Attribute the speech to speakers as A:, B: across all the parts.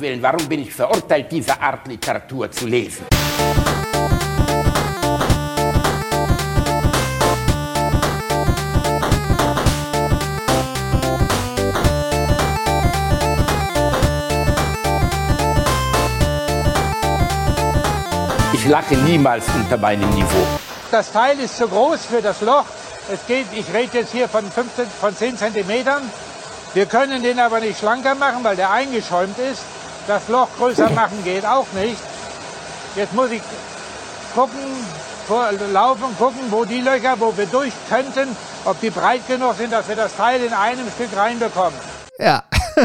A: Willen, warum bin ich verurteilt, diese Art Literatur zu lesen? Ich lache niemals unter meinem Niveau.
B: Das Teil ist zu groß für das Loch. Es geht, ich rede jetzt hier von, 15, von 10 Zentimetern. Wir können den aber nicht schlanker machen, weil der eingeschäumt ist. Das Loch größer machen geht auch nicht. Jetzt muss ich gucken, vor, laufen, gucken, wo die Löcher, wo wir durch könnten, ob die breit genug sind, dass wir das Teil in einem Stück reinbekommen.
C: Ja.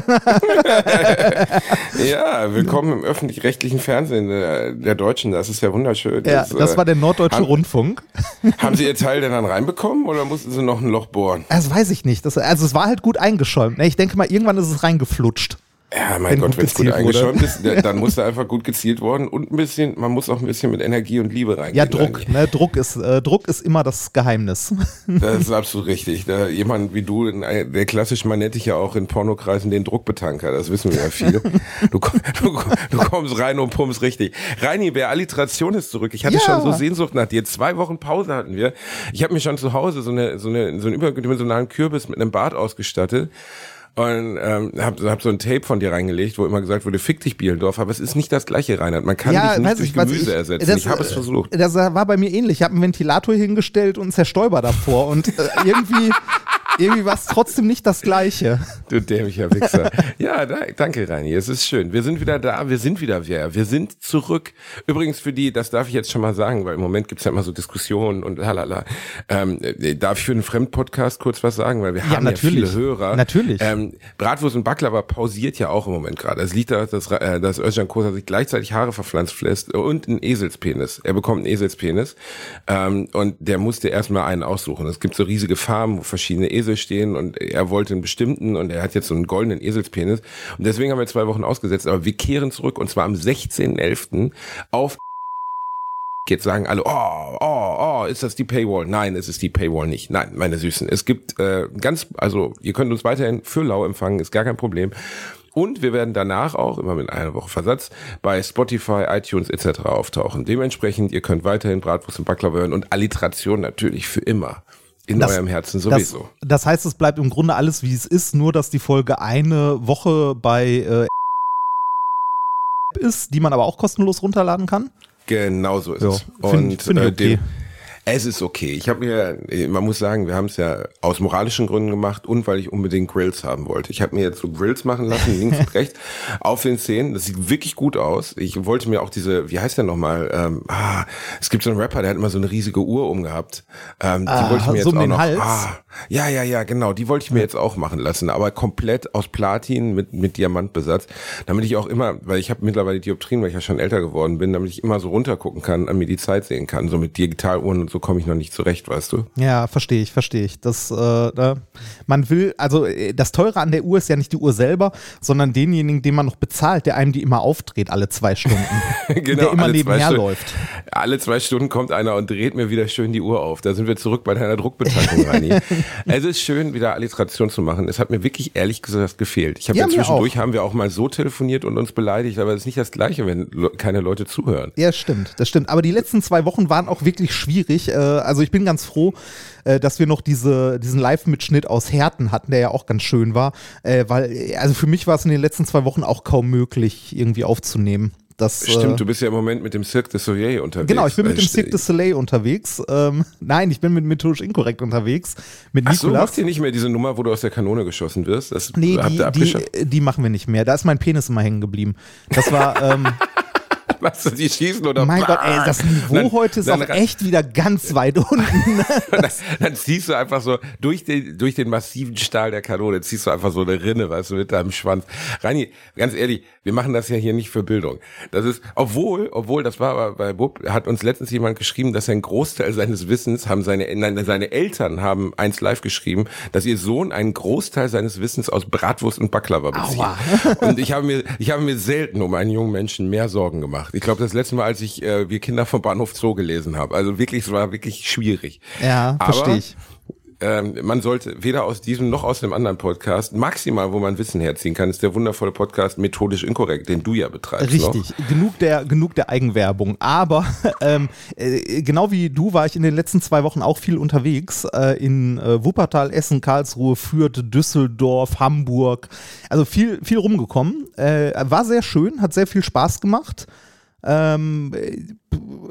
D: ja, willkommen im öffentlich-rechtlichen Fernsehen der, der, Deutschen. Das ist ja wunderschön.
C: Ja, das, das war der Norddeutsche
D: haben,
C: Rundfunk.
D: Haben Sie Ihr Teil denn dann reinbekommen oder mussten Sie noch ein Loch bohren?
C: Das weiß ich nicht. Das, also es war halt gut eingeschäumt. Ich denke mal, irgendwann ist es reingeflutscht.
D: Ja, mein wenn Gott, wenn es gut eingeschäumt ist, dann muss da einfach gut gezielt worden und ein bisschen, man muss auch ein bisschen mit Energie und Liebe reingehen.
C: Ja, Druck, ne? Druck ist, äh, Druck ist immer das Geheimnis.
D: Das ist absolut richtig. Da, jemand wie du, der klassisch, man nennt dich ja auch in Pornokreisen den Druckbetanker, das wissen wir ja viele. Du, du, du kommst rein und pumpst richtig. Reini, wer Alliteration ist zurück. Ich hatte ja. schon so Sehnsucht nach dir. Zwei Wochen Pause hatten wir. Ich habe mir schon zu Hause so eine, so eine, so einen überdimensionalen Kürbis mit einem Bart ausgestattet und ähm, hab, hab so ein Tape von dir reingelegt, wo immer gesagt wurde, fick dich Bielendorf, aber es ist nicht das gleiche, Reinhard. Man kann ja, dich nicht durch ich, Gemüse ich, ersetzen. Das, ich habe es versucht.
C: Das war bei mir ähnlich. Ich habe einen Ventilator hingestellt und einen Zerstäuber davor und äh, irgendwie irgendwie war es trotzdem nicht das Gleiche.
D: Du dämlicher Wichser. Ja, da, danke, Reini. Es ist schön. Wir sind wieder da. Wir sind wieder wer. Wir sind zurück. Übrigens für die, das darf ich jetzt schon mal sagen, weil im Moment gibt's ja immer so Diskussionen und lalala. Ähm, darf ich für einen Fremdpodcast kurz was sagen? Weil wir ja, haben natürlich. ja viele Hörer.
C: Natürlich.
D: Ähm, Bratwurst und Baklava pausiert ja auch im Moment gerade. Es liegt daran, dass, äh, dass Özcan Kosa sich gleichzeitig Haare verpflanzt lässt und einen Eselspenis. Er bekommt einen Eselspenis. Ähm, und der musste erstmal einen aussuchen. Es gibt so riesige Farmen, wo verschiedene Esel Esel stehen und er wollte einen bestimmten und er hat jetzt so einen goldenen Eselspenis. Und deswegen haben wir zwei Wochen ausgesetzt. Aber wir kehren zurück und zwar am 16.11. auf Jetzt sagen alle, oh, oh, oh, ist das die Paywall? Nein, es ist die Paywall nicht. Nein, meine Süßen. Es gibt äh, ganz, also ihr könnt uns weiterhin für lau empfangen, ist gar kein Problem. Und wir werden danach auch, immer mit einer Woche Versatz, bei Spotify, iTunes etc. auftauchen. Dementsprechend, ihr könnt weiterhin Bratwurst und Baklava hören und Alliteration natürlich für immer. In das, eurem Herzen sowieso.
C: Das, das, heißt, es bleibt im Grunde alles wie es ist, nur dass die Folge eine Woche bei äh, ist, die man aber auch kostenlos runterladen kann.
D: Genau so ist ja, es. Und find, äh, okay. Es ist okay. Ich habe mir, man muss sagen, wir haben es ja aus moralischen Gründen gemacht und weil ich unbedingt Grills haben wollte. Ich habe mir jetzt so Grills machen lassen, links und rechts, auf den Zähnen. Das sieht wirklich gut aus. Ich wollte mir auch diese, wie heißt der nochmal? Ähm, ah, es gibt so einen Rapper, der hat immer so eine riesige Uhr umgehabt. Ähm, die ah, wollte ich mir so jetzt auch noch. Hals. Ah, ja, ja, ja, genau. Die wollte ich mir jetzt auch machen lassen, aber komplett aus Platin mit mit Diamantbesatz, damit ich auch immer, weil ich habe mittlerweile Dioptrien, weil ich ja schon älter geworden bin, damit ich immer so runtergucken kann, an mir die Zeit sehen kann, so mit Digitaluhren und so komme ich noch nicht zurecht, weißt du?
C: Ja, verstehe ich, verstehe ich. Das, äh, man will, also äh, das Teure an der Uhr ist ja nicht die Uhr selber, sondern denjenigen, den man noch bezahlt, der einem die immer aufdreht alle zwei Stunden. genau, der immer nebenher läuft.
D: Alle zwei Stunden kommt einer und dreht mir wieder schön die Uhr auf. Da sind wir zurück bei deiner Druckbetankung, Reini. es ist schön, wieder Alliteration zu machen. Es hat mir wirklich ehrlich gesagt gefehlt. Ich habe ja, ja zwischendurch haben wir auch mal so telefoniert und uns beleidigt, aber es ist nicht das Gleiche, wenn keine Leute zuhören.
C: Ja, stimmt, das stimmt. Aber die letzten zwei Wochen waren auch wirklich schwierig äh, also ich bin ganz froh, äh, dass wir noch diese, diesen Live-Mitschnitt aus Herten hatten, der ja auch ganz schön war. Äh, weil, also für mich war es in den letzten zwei Wochen auch kaum möglich, irgendwie aufzunehmen. Das,
D: Stimmt, äh, du bist ja im Moment mit dem Cirque du Soleil unterwegs.
C: Genau, ich bin mit dem Cirque du Soleil unterwegs. Ähm, nein, ich bin mit methodisch inkorrekt unterwegs. Mit Ach so, Nikolas.
D: macht ihr nicht mehr diese Nummer, wo du aus der Kanone geschossen wirst? Das
C: nee, die, die, die, machen wir nicht mehr. Da ist mein Penis immer hängen geblieben. Das war, ähm,
D: Du, die schießen oder
C: Mein Gott, ey, das Niveau dann, heute ist dann, auch echt wieder ganz weit unten.
D: dann, dann, ziehst du einfach so durch den, durch den massiven Stahl der Kanone, ziehst du einfach so eine Rinne, weißt du, mit deinem Schwanz. Reini, ganz ehrlich, wir machen das ja hier nicht für Bildung. Das ist, obwohl, obwohl, das war aber bei Bub, hat uns letztens jemand geschrieben, dass ein Großteil seines Wissens haben seine, nein, seine Eltern haben eins live geschrieben, dass ihr Sohn einen Großteil seines Wissens aus Bratwurst und Baklava bezieht. Aua. Und ich habe mir, ich habe mir selten um einen jungen Menschen mehr Sorgen gemacht. Ich glaube, das letzte Mal, als ich äh, wir Kinder vom Bahnhof Zoo gelesen habe. Also wirklich, es war wirklich schwierig.
C: Ja, verstehe ich.
D: ähm, man sollte weder aus diesem noch aus dem anderen Podcast, maximal, wo man Wissen herziehen kann, ist der wundervolle Podcast Methodisch Inkorrekt, den du ja betreibst.
C: Richtig,
D: noch.
C: genug der, genug der Eigenwerbung. Aber ähm, äh, genau wie du war ich in den letzten zwei Wochen auch viel unterwegs. Äh, in äh, Wuppertal, Essen, Karlsruhe, Fürth, Düsseldorf, Hamburg. Also viel, viel rumgekommen. Äh, war sehr schön, hat sehr viel Spaß gemacht. Ähm,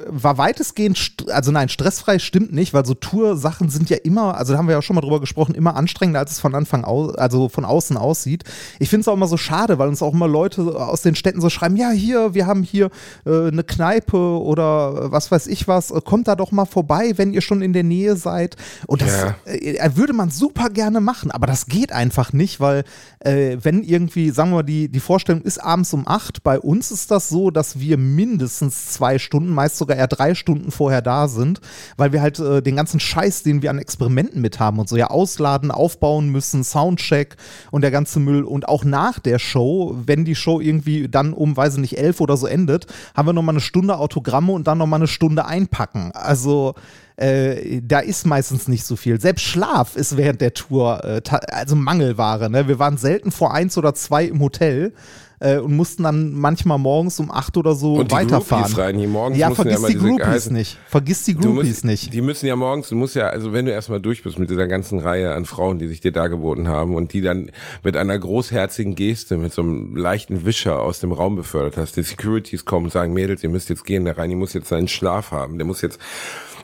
C: war weitestgehend, also nein, stressfrei stimmt nicht, weil so Tour-Sachen sind ja immer, also da haben wir ja schon mal drüber gesprochen, immer anstrengender, als es von Anfang aus, also von außen aussieht. Ich finde es auch immer so schade, weil uns auch immer Leute aus den Städten so schreiben, ja, hier, wir haben hier äh, eine Kneipe oder was weiß ich was, kommt da doch mal vorbei, wenn ihr schon in der Nähe seid. Und das
D: Ja.
C: äh, würde man super gerne machen, aber das geht einfach nicht, weil äh, wenn irgendwie, sagen wir mal, die, die Vorstellung ist abends um acht, bei uns ist das so, dass wir mindestens zwei Stunden, meist sogar eher drei Stunden vorher da sind, weil wir halt äh, den ganzen Scheiß, den wir an Experimenten mit haben und so ja ausladen, aufbauen müssen, Soundcheck und der ganze Müll und auch nach der Show, wenn die Show irgendwie dann um, weiß ich nicht, elf oder so endet, haben wir nochmal eine Stunde Autogramme und dann nochmal eine Stunde einpacken. Also äh, da ist meistens nicht so viel. Selbst Schlaf ist während der Tour äh, also Mangelware. Ne? Wir waren selten vor eins oder zwei im Hotel äh, und mussten dann manchmal morgens um acht oder so
D: Und die
C: weiterfahren.
D: Groupies rein, die morgens
C: ja, vergiss
D: immer
C: die Groupies
D: geheißen-
C: nicht. Vergiss die Groupies
D: musst,
C: nicht.
D: Die müssen ja morgens, du musst ja, also wenn du erstmal durch bist mit dieser ganzen Reihe an Frauen, die sich dir dargeboten haben und die dann mit einer großherzigen Geste, mit so einem leichten Wischer aus dem Raum befördert hast, die Securities kommen und sagen, Mädels, ihr müsst jetzt gehen, der Reini muss jetzt seinen Schlaf haben, der muss jetzt,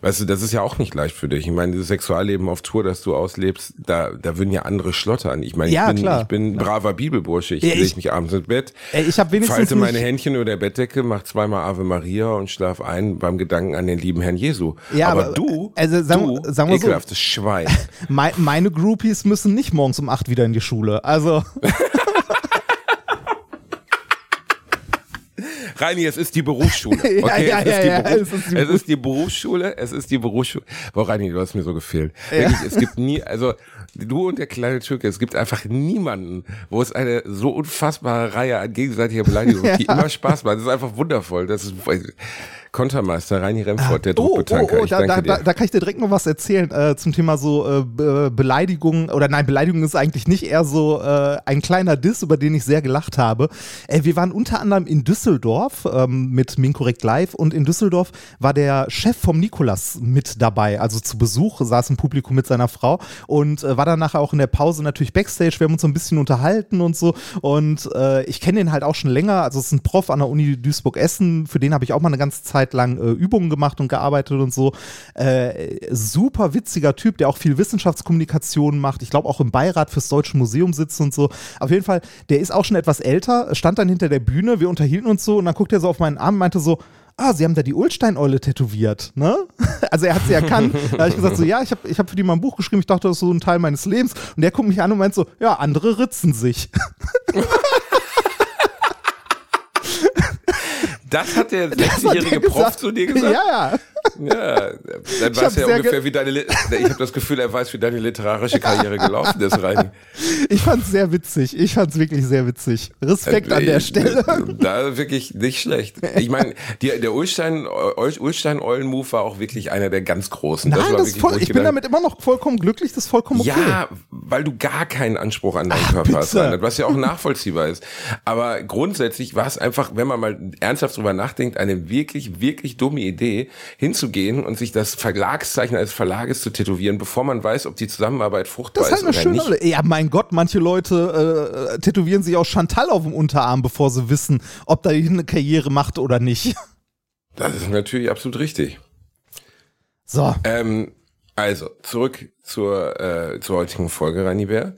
D: weißt du, das ist ja auch nicht leicht für dich. Ich meine, dieses Sexualleben auf Tour, das du auslebst, da, da würden ja andere schlottern. Ich meine,
C: Ja,
D: ich bin,
C: klar.
D: ich bin ein braver Bibelbursche, ich
C: Ja,
D: lege
C: ich-
D: mich abends ins Bett,
C: Ey, ich wenigstens
D: falte meine Händchen über der Bettdecke, mach zweimal Ave Maria und schlaf ein beim Gedanken an den lieben Herrn Jesu.
C: Ja,
D: aber,
C: aber,
D: du,
C: also sagen-
D: du,
C: sagen wir so.
D: ekelhaftes Schwein.
C: Mei- meine Groupies müssen nicht morgens um acht wieder in die Schule. Also
D: Reini, es ist die Berufsschule. Okay,
C: Ja, ja,
D: es, ist
C: ja,
D: die
C: ja,
D: Beruf,
C: es ist die
D: es ist die Berufsschule. Es ist die Berufsschule. Boah, Reini, du hast mir so gefehlt. Wirklich, es gibt nie, also du und der kleine Türke, es gibt einfach niemanden, wo es eine so unfassbare Reihe an gegenseitiger Beleidigung gibt, die immer Spaß macht. Das ist einfach wundervoll. Das ist Kontermeister Reini Remford, der
C: Oh, oh,
D: Druckbetanker.
C: oh, da,
D: danke
C: da, da,
D: dir.
C: da kann ich dir direkt noch was erzählen äh, zum Thema so äh, Be Beleidigung oder nein, Beleidigung ist eigentlich nicht eher so äh, ein kleiner Diss, über den ich sehr gelacht habe. Äh, wir waren unter anderem in Düsseldorf ähm, mit Minkorrekt Live und in Düsseldorf war der Chef vom Nikolas mit dabei, also zu Besuch, saß im Publikum mit seiner Frau und äh, war dann nachher auch in der Pause natürlich Backstage, wir haben uns so ein bisschen unterhalten und so und äh, ich kenne den halt auch schon länger, also es ist ein Prof an der Uni Duisburg-Essen, für den habe ich auch mal eine ganze Zeit lang äh, Übungen gemacht und gearbeitet und so. Äh, super witziger Typ, der auch viel Wissenschaftskommunikation macht. Ich glaube auch im Beirat fürs Deutsche Museum sitzt und so. Auf jeden Fall, der ist auch schon etwas älter, stand dann hinter der Bühne, wir unterhielten uns so und dann guckt er so auf meinen Arm und meinte so, Ah, Sie haben da die Ulstein-Eule tätowiert, ne? Also er hat sie erkannt. Da habe ich gesagt, so ja, ich habe ich hab für die mal ein Buch geschrieben, ich dachte, das ist so ein Teil meines Lebens. Und der guckt mich an und meint so, ja, andere ritzen sich.
D: Das hat der
C: hat der
D: 60-jährige Prof zu dir gesagt?
C: Ja, ja.
D: Ja, dann weiß er
C: sehr
D: ungefähr,
C: ge-
D: wie deine, ich habe das Gefühl, er weiß, wie deine literarische Karriere gelaufen ist, Reini.
C: Ich fand's sehr witzig. Ich fand's wirklich sehr witzig. Respekt an der
D: Äh,
C: Stelle.
D: Da wirklich nicht schlecht. Ich meine, der Ulstein, Ulstein-Eulen-Move war auch wirklich einer der ganz großen.
C: Nein, das
D: wirklich,
C: voll, ich bin damit immer noch vollkommen glücklich, das ist vollkommen okay.
D: Ja, weil du gar keinen Anspruch an deinen Körper hast,
C: bitte.
D: Reinhard, was ja auch nachvollziehbar ist. Aber grundsätzlich war es einfach, wenn man mal ernsthaft drüber nachdenkt, eine wirklich, wirklich dumme Idee, hinzugehen und sich das Verlagszeichen eines Verlages zu tätowieren, bevor man weiß, ob die Zusammenarbeit fruchtbar
C: Das ist halt
D: ist
C: eine schöne.
D: nicht.
C: Ja, mein Gott, manche Leute äh, tätowieren sich auch Chantal auf dem Unterarm, bevor sie wissen, ob da eine Karriere macht oder nicht.
D: Das ist natürlich absolut richtig.
C: So.
D: Ähm, also, zurück zur, äh, zur heutigen Folge, Rani Bär.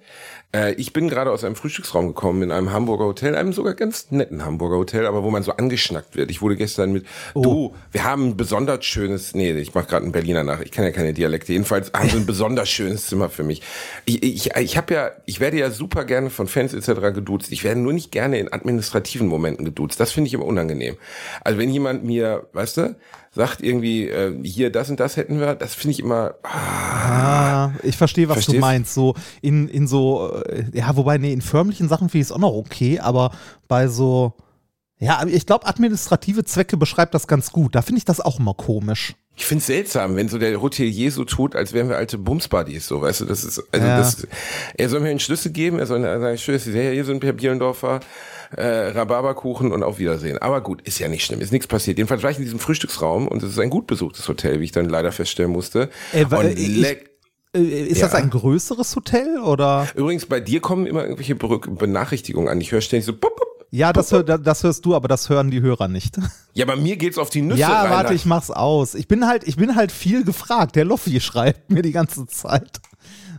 D: Äh, ich bin gerade aus einem Frühstücksraum gekommen in einem Hamburger Hotel, einem sogar ganz netten Hamburger Hotel, aber wo man so angeschnackt wird. Ich wurde gestern mit, du, wir haben ein besonders schönes, nee, ich mache gerade einen Berliner nach, ich kann ja keine Dialekte, jedenfalls haben sie ein besonders schönes Zimmer für mich. Ich, ich, ich habe ja, ich werde ja super gerne von Fans etc. geduzt. Ich werde nur nicht gerne in administrativen Momenten geduzt. Das finde ich immer unangenehm. Also wenn jemand mir, weißt du, sagt irgendwie, äh, hier das und das hätten wir, das finde ich immer,
C: Ah, ich verstehe, was du
D: Verstehst?
C: meinst. So in, in so, äh, ja, wobei, nee, in förmlichen Sachen finde ich es auch noch okay, aber bei so, ja, ich glaube, administrative Zwecke beschreibt das ganz gut. Da finde ich das auch immer komisch.
D: Ich find's seltsam, wenn so der Hotelier so tut, als wären wir alte Bumsbuddies, so, weißt du, das ist, also
C: Ja.
D: das, er soll mir einen Schlüssel geben, er soll sagen, schön, dass Sie hier sind, Herr Bielendorfer, äh, Rhabarberkuchen und auf Wiedersehen. Aber gut, ist ja nicht schlimm, ist nichts passiert. Jedenfalls war ich in diesem Frühstücksraum und es ist ein gut besuchtes Hotel, wie ich dann leider feststellen musste.
C: Äh,
D: und leck-
C: Äh, Ist
D: Ja.
C: das ein größeres Hotel oder?
D: Übrigens, bei dir kommen immer irgendwelche Benachrichtigungen an. Ich höre ständig so, bup, bup.
C: Ja, das, hör, das hörst du, aber das hören die Hörer nicht.
D: ja, bei mir geht's auf die Nüsse
C: ja,
D: rein.
C: warte, ich mach's aus. Ich bin halt, ich bin halt viel gefragt. Der Loffi schreibt mir die ganze Zeit.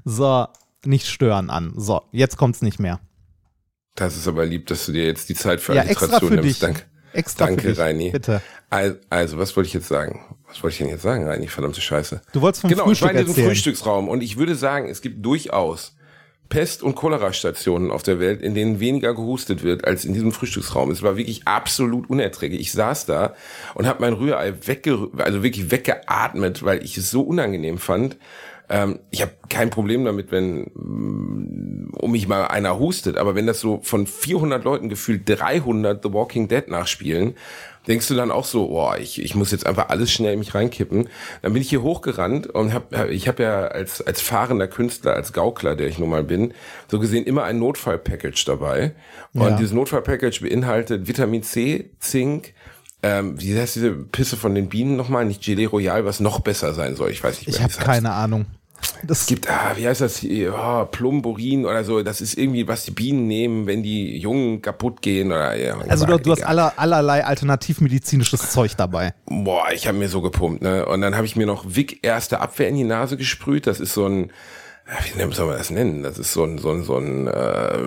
C: So, nicht stören an. So, jetzt kommt's nicht mehr.
D: Das ist aber lieb, dass du dir jetzt die Zeit für
C: Ja,
D: Alliteration nimmst.
C: dich.
D: Danke.
C: Extra
D: Danke,
C: für dich.
D: Reini.
C: Bitte.
D: Also, also, was wollte ich jetzt sagen? Was wollte ich denn jetzt sagen, Reini? Verdammte Scheiße.
C: Du wolltest vom
D: genau, ich
C: Frühstück
D: war in diesem. Frühstücksraum und ich würde sagen, es gibt durchaus Pest- und Cholera-Stationen auf der Welt, in denen weniger gehustet wird als in diesem Frühstücksraum. Es war wirklich absolut unerträglich. Ich saß da und habe mein Rührei wegge also wirklich weggeatmet, weil ich es so unangenehm fand. Ähm, ich habe kein Problem damit, wenn mm, um mich mal einer hustet, aber wenn das so von 400 Leuten gefühlt 300 The Walking Dead nachspielen, denkst du dann auch so, boah, ich, ich muss jetzt einfach alles schnell in mich reinkippen. Dann bin ich hier hochgerannt und hab, hab- ich habe ja als, als fahrender Künstler, als Gaukler, der ich nun mal bin, so gesehen immer ein Notfallpackage dabei. Und
C: Ja.
D: dieses Notfallpackage beinhaltet Vitamin C, Zink, ähm, wie heißt diese Pisse von den Bienen nochmal? Nicht Gelee Royal, was noch besser sein soll. Ich weiß nicht mehr.
C: Ich habe
D: es heißt.
C: keine Ahnung. Das
D: Es gibt, ah, wie heißt das hier? Oh, Plumborin oder so. Das ist irgendwie, was die Bienen nehmen, wenn die Jungen kaputt gehen oder ja.
C: also du, du hast aller, allerlei alternativmedizinisches Zeug dabei.
D: Boah, ich habe mir so gepumpt, ne? Und dann habe ich mir noch Vic erste Abwehr in die Nase gesprüht. Das ist so ein, wie soll man das nennen? Das ist so ein, so ein, so ein, äh,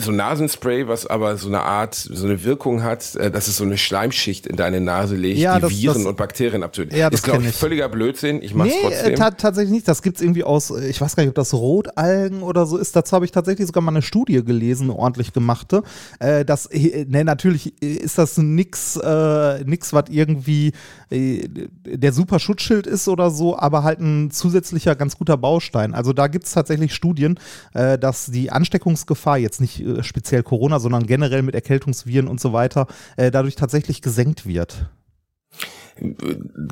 D: so ein Nasenspray, was aber so eine Art, so eine Wirkung hat, äh, dass es so eine Schleimschicht in deine Nase legt,
C: Ja,
D: die
C: das-
D: Viren
C: das-
D: und Bakterien abtötet.
C: Ja, das
D: ist, glaube ich, völliger Blödsinn. Ich mach's
C: Nee,
D: trotzdem.
C: äh, ta tatsächlich nicht. Das gibt's irgendwie aus, äh, ich weiß gar nicht, ob das Rotalgen oder so ist. Dazu habe ich tatsächlich sogar mal eine Studie gelesen, eine ordentlich gemachte. Äh, das, ne, natürlich ist das nix, äh, nix, was irgendwie der super Schutzschild ist oder so, aber halt ein zusätzlicher ganz guter Baustein. Also da gibt's tatsächlich Studien, äh, dass die Ansteckungsgefahr, jetzt nicht äh, speziell Corona, sondern generell mit Erkältungsviren und so weiter, äh, dadurch tatsächlich gesenkt wird.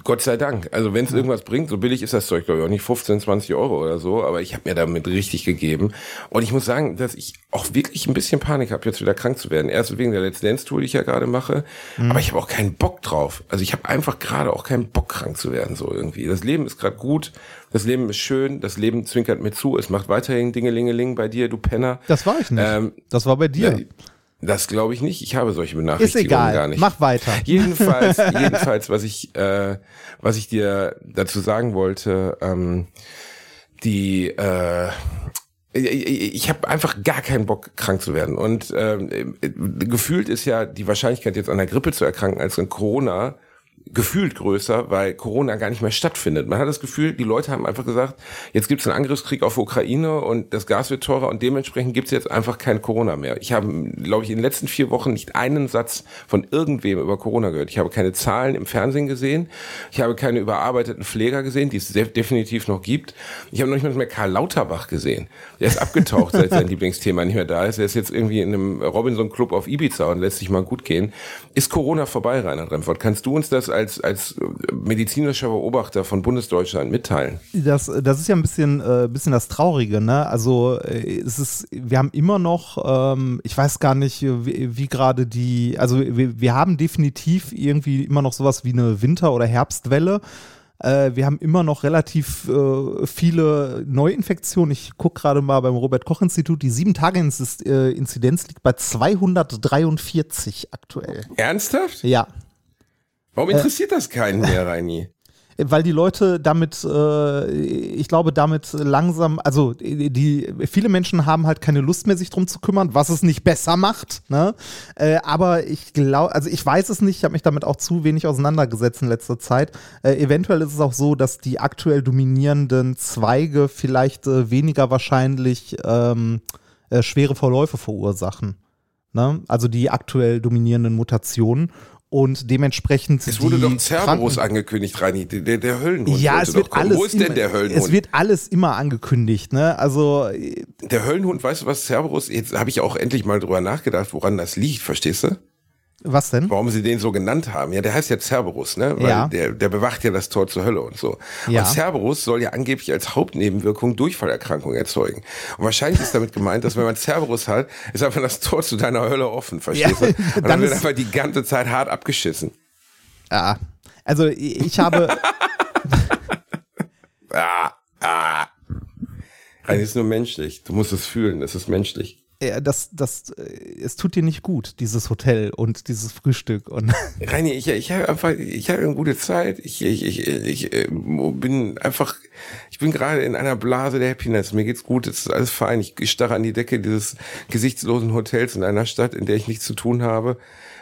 D: Gott sei Dank. Also wenn es irgendwas bringt, so billig ist das Zeug, glaube ich, auch nicht 15, 20 Euro oder so, aber ich habe mir damit richtig gegeben. Und ich muss sagen, dass ich auch wirklich ein bisschen Panik habe, jetzt wieder krank zu werden. Erst wegen der Let's Dance Tour, die ich ja gerade mache, aber ich habe auch keinen Bock drauf. Also ich habe einfach gerade auch keinen Bock, krank zu werden, so irgendwie. Das Leben ist gerade gut, das Leben ist schön, das Leben zwinkert mir zu, es macht weiterhin Dingelingeling bei dir, du Penner.
C: Das war ich nicht.
D: Ähm,
C: das war bei dir.
D: Ja, das glaube ich nicht. Ich habe solche
C: Ist
D: Benachrichtigungen
C: egal.
D: gar nicht.
C: Mach weiter.
D: Jedenfalls, jedenfalls, was ich, äh, was ich dir dazu sagen wollte, ähm, die, äh, ich ich habe einfach gar keinen Bock, krank zu werden. Und ähm, gefühlt ist ja die Wahrscheinlichkeit, jetzt an der Grippe zu erkranken, als an Corona gefühlt größer, weil Corona gar nicht mehr stattfindet. Man hat das Gefühl, die Leute haben einfach gesagt, jetzt gibt es einen Angriffskrieg auf Ukraine und das Gas wird teurer und dementsprechend gibt es jetzt einfach kein Corona mehr. Ich habe, glaube ich, in den letzten vier Wochen nicht einen Satz von irgendwem über Corona gehört. Ich habe keine Zahlen im Fernsehen gesehen. Ich habe keine überarbeiteten Pfleger gesehen, die es de- definitiv noch gibt. Ich habe noch nicht mal mehr Karl Lauterbach gesehen. Der ist abgetaucht, seit sein Lieblingsthema nicht mehr da ist. Er ist jetzt irgendwie in einem Robinson-Club auf Ibiza und lässt sich mal gut gehen. Ist Corona vorbei, Reinhard Remford? Kannst du uns das als, als medizinischer Beobachter von Bundesdeutschland mitteilen?
C: Das, das ist ja ein bisschen, äh, bisschen das Traurige, ne? Also äh, es ist, wir haben immer noch, ähm, ich weiß gar nicht, wie, wie gerade die, also wir, wir haben definitiv irgendwie immer noch sowas wie eine Winter- oder Herbstwelle. Äh, wir haben immer noch relativ äh, viele Neuinfektionen. Ich gucke gerade mal beim Robert-Koch-Institut, die Sieben-Tage-Inzidenz liegt bei 243 aktuell.
D: Ernsthaft?
C: Ja.
D: Warum interessiert das keinen mehr, Reini?
C: weil die Leute damit, äh, ich glaube, damit langsam, also die viele Menschen haben halt keine Lust mehr, sich drum zu kümmern, was es nicht besser macht. Ne? Äh, aber ich glaube, also ich weiß es nicht, ich habe mich damit auch zu wenig auseinandergesetzt in letzter Zeit. Äh, eventuell ist es auch so, dass die aktuell dominierenden Zweige vielleicht äh, weniger wahrscheinlich ähm, äh, schwere Verläufe verursachen. Ne? Also die aktuell dominierenden Mutationen. Und dementsprechend.
D: Es wurde doch Cerberus angekündigt, Reini, der, der, Höllenhund.
C: ja, es wird alles.
D: Wo ist
C: immer,
D: denn der Höllenhund?
C: Es wird alles immer angekündigt, ne? Also,
D: der Höllenhund, weißt du was, Cerberus, jetzt habe ich auch endlich mal drüber nachgedacht, woran das liegt, verstehst du?
C: Was denn?
D: Warum sie den so genannt haben? Ja, der heißt ja Cerberus, ne? Weil
C: Ja.
D: der, der bewacht ja das Tor zur Hölle und so.
C: Ja.
D: Und Cerberus soll ja angeblich als Hauptnebenwirkung Durchfallerkrankung erzeugen. Und wahrscheinlich ist damit gemeint, dass wenn man Cerberus hat, ist einfach das Tor zu deiner Hölle offen, verstehst
C: Ja,
D: du? Und
C: dann
D: dann wird einfach die ganze Zeit hart abgeschissen.
C: Ja. Also ich habe,
D: Ah, ah. Rein ist nur menschlich. Du musst es fühlen, es ist menschlich.
C: Äh, das, das, äh, es tut dir nicht gut, dieses Hotel und dieses Frühstück und
D: Reini, ich, ich habe einfach, ich habe eine gute Zeit. Ich, ich, ich, ich äh, bin einfach, ich bin gerade in einer Blase der Happiness. Mir geht's gut, es ist alles fein. Ich starre an die Decke dieses gesichtslosen Hotels in einer Stadt, in der ich nichts zu tun habe,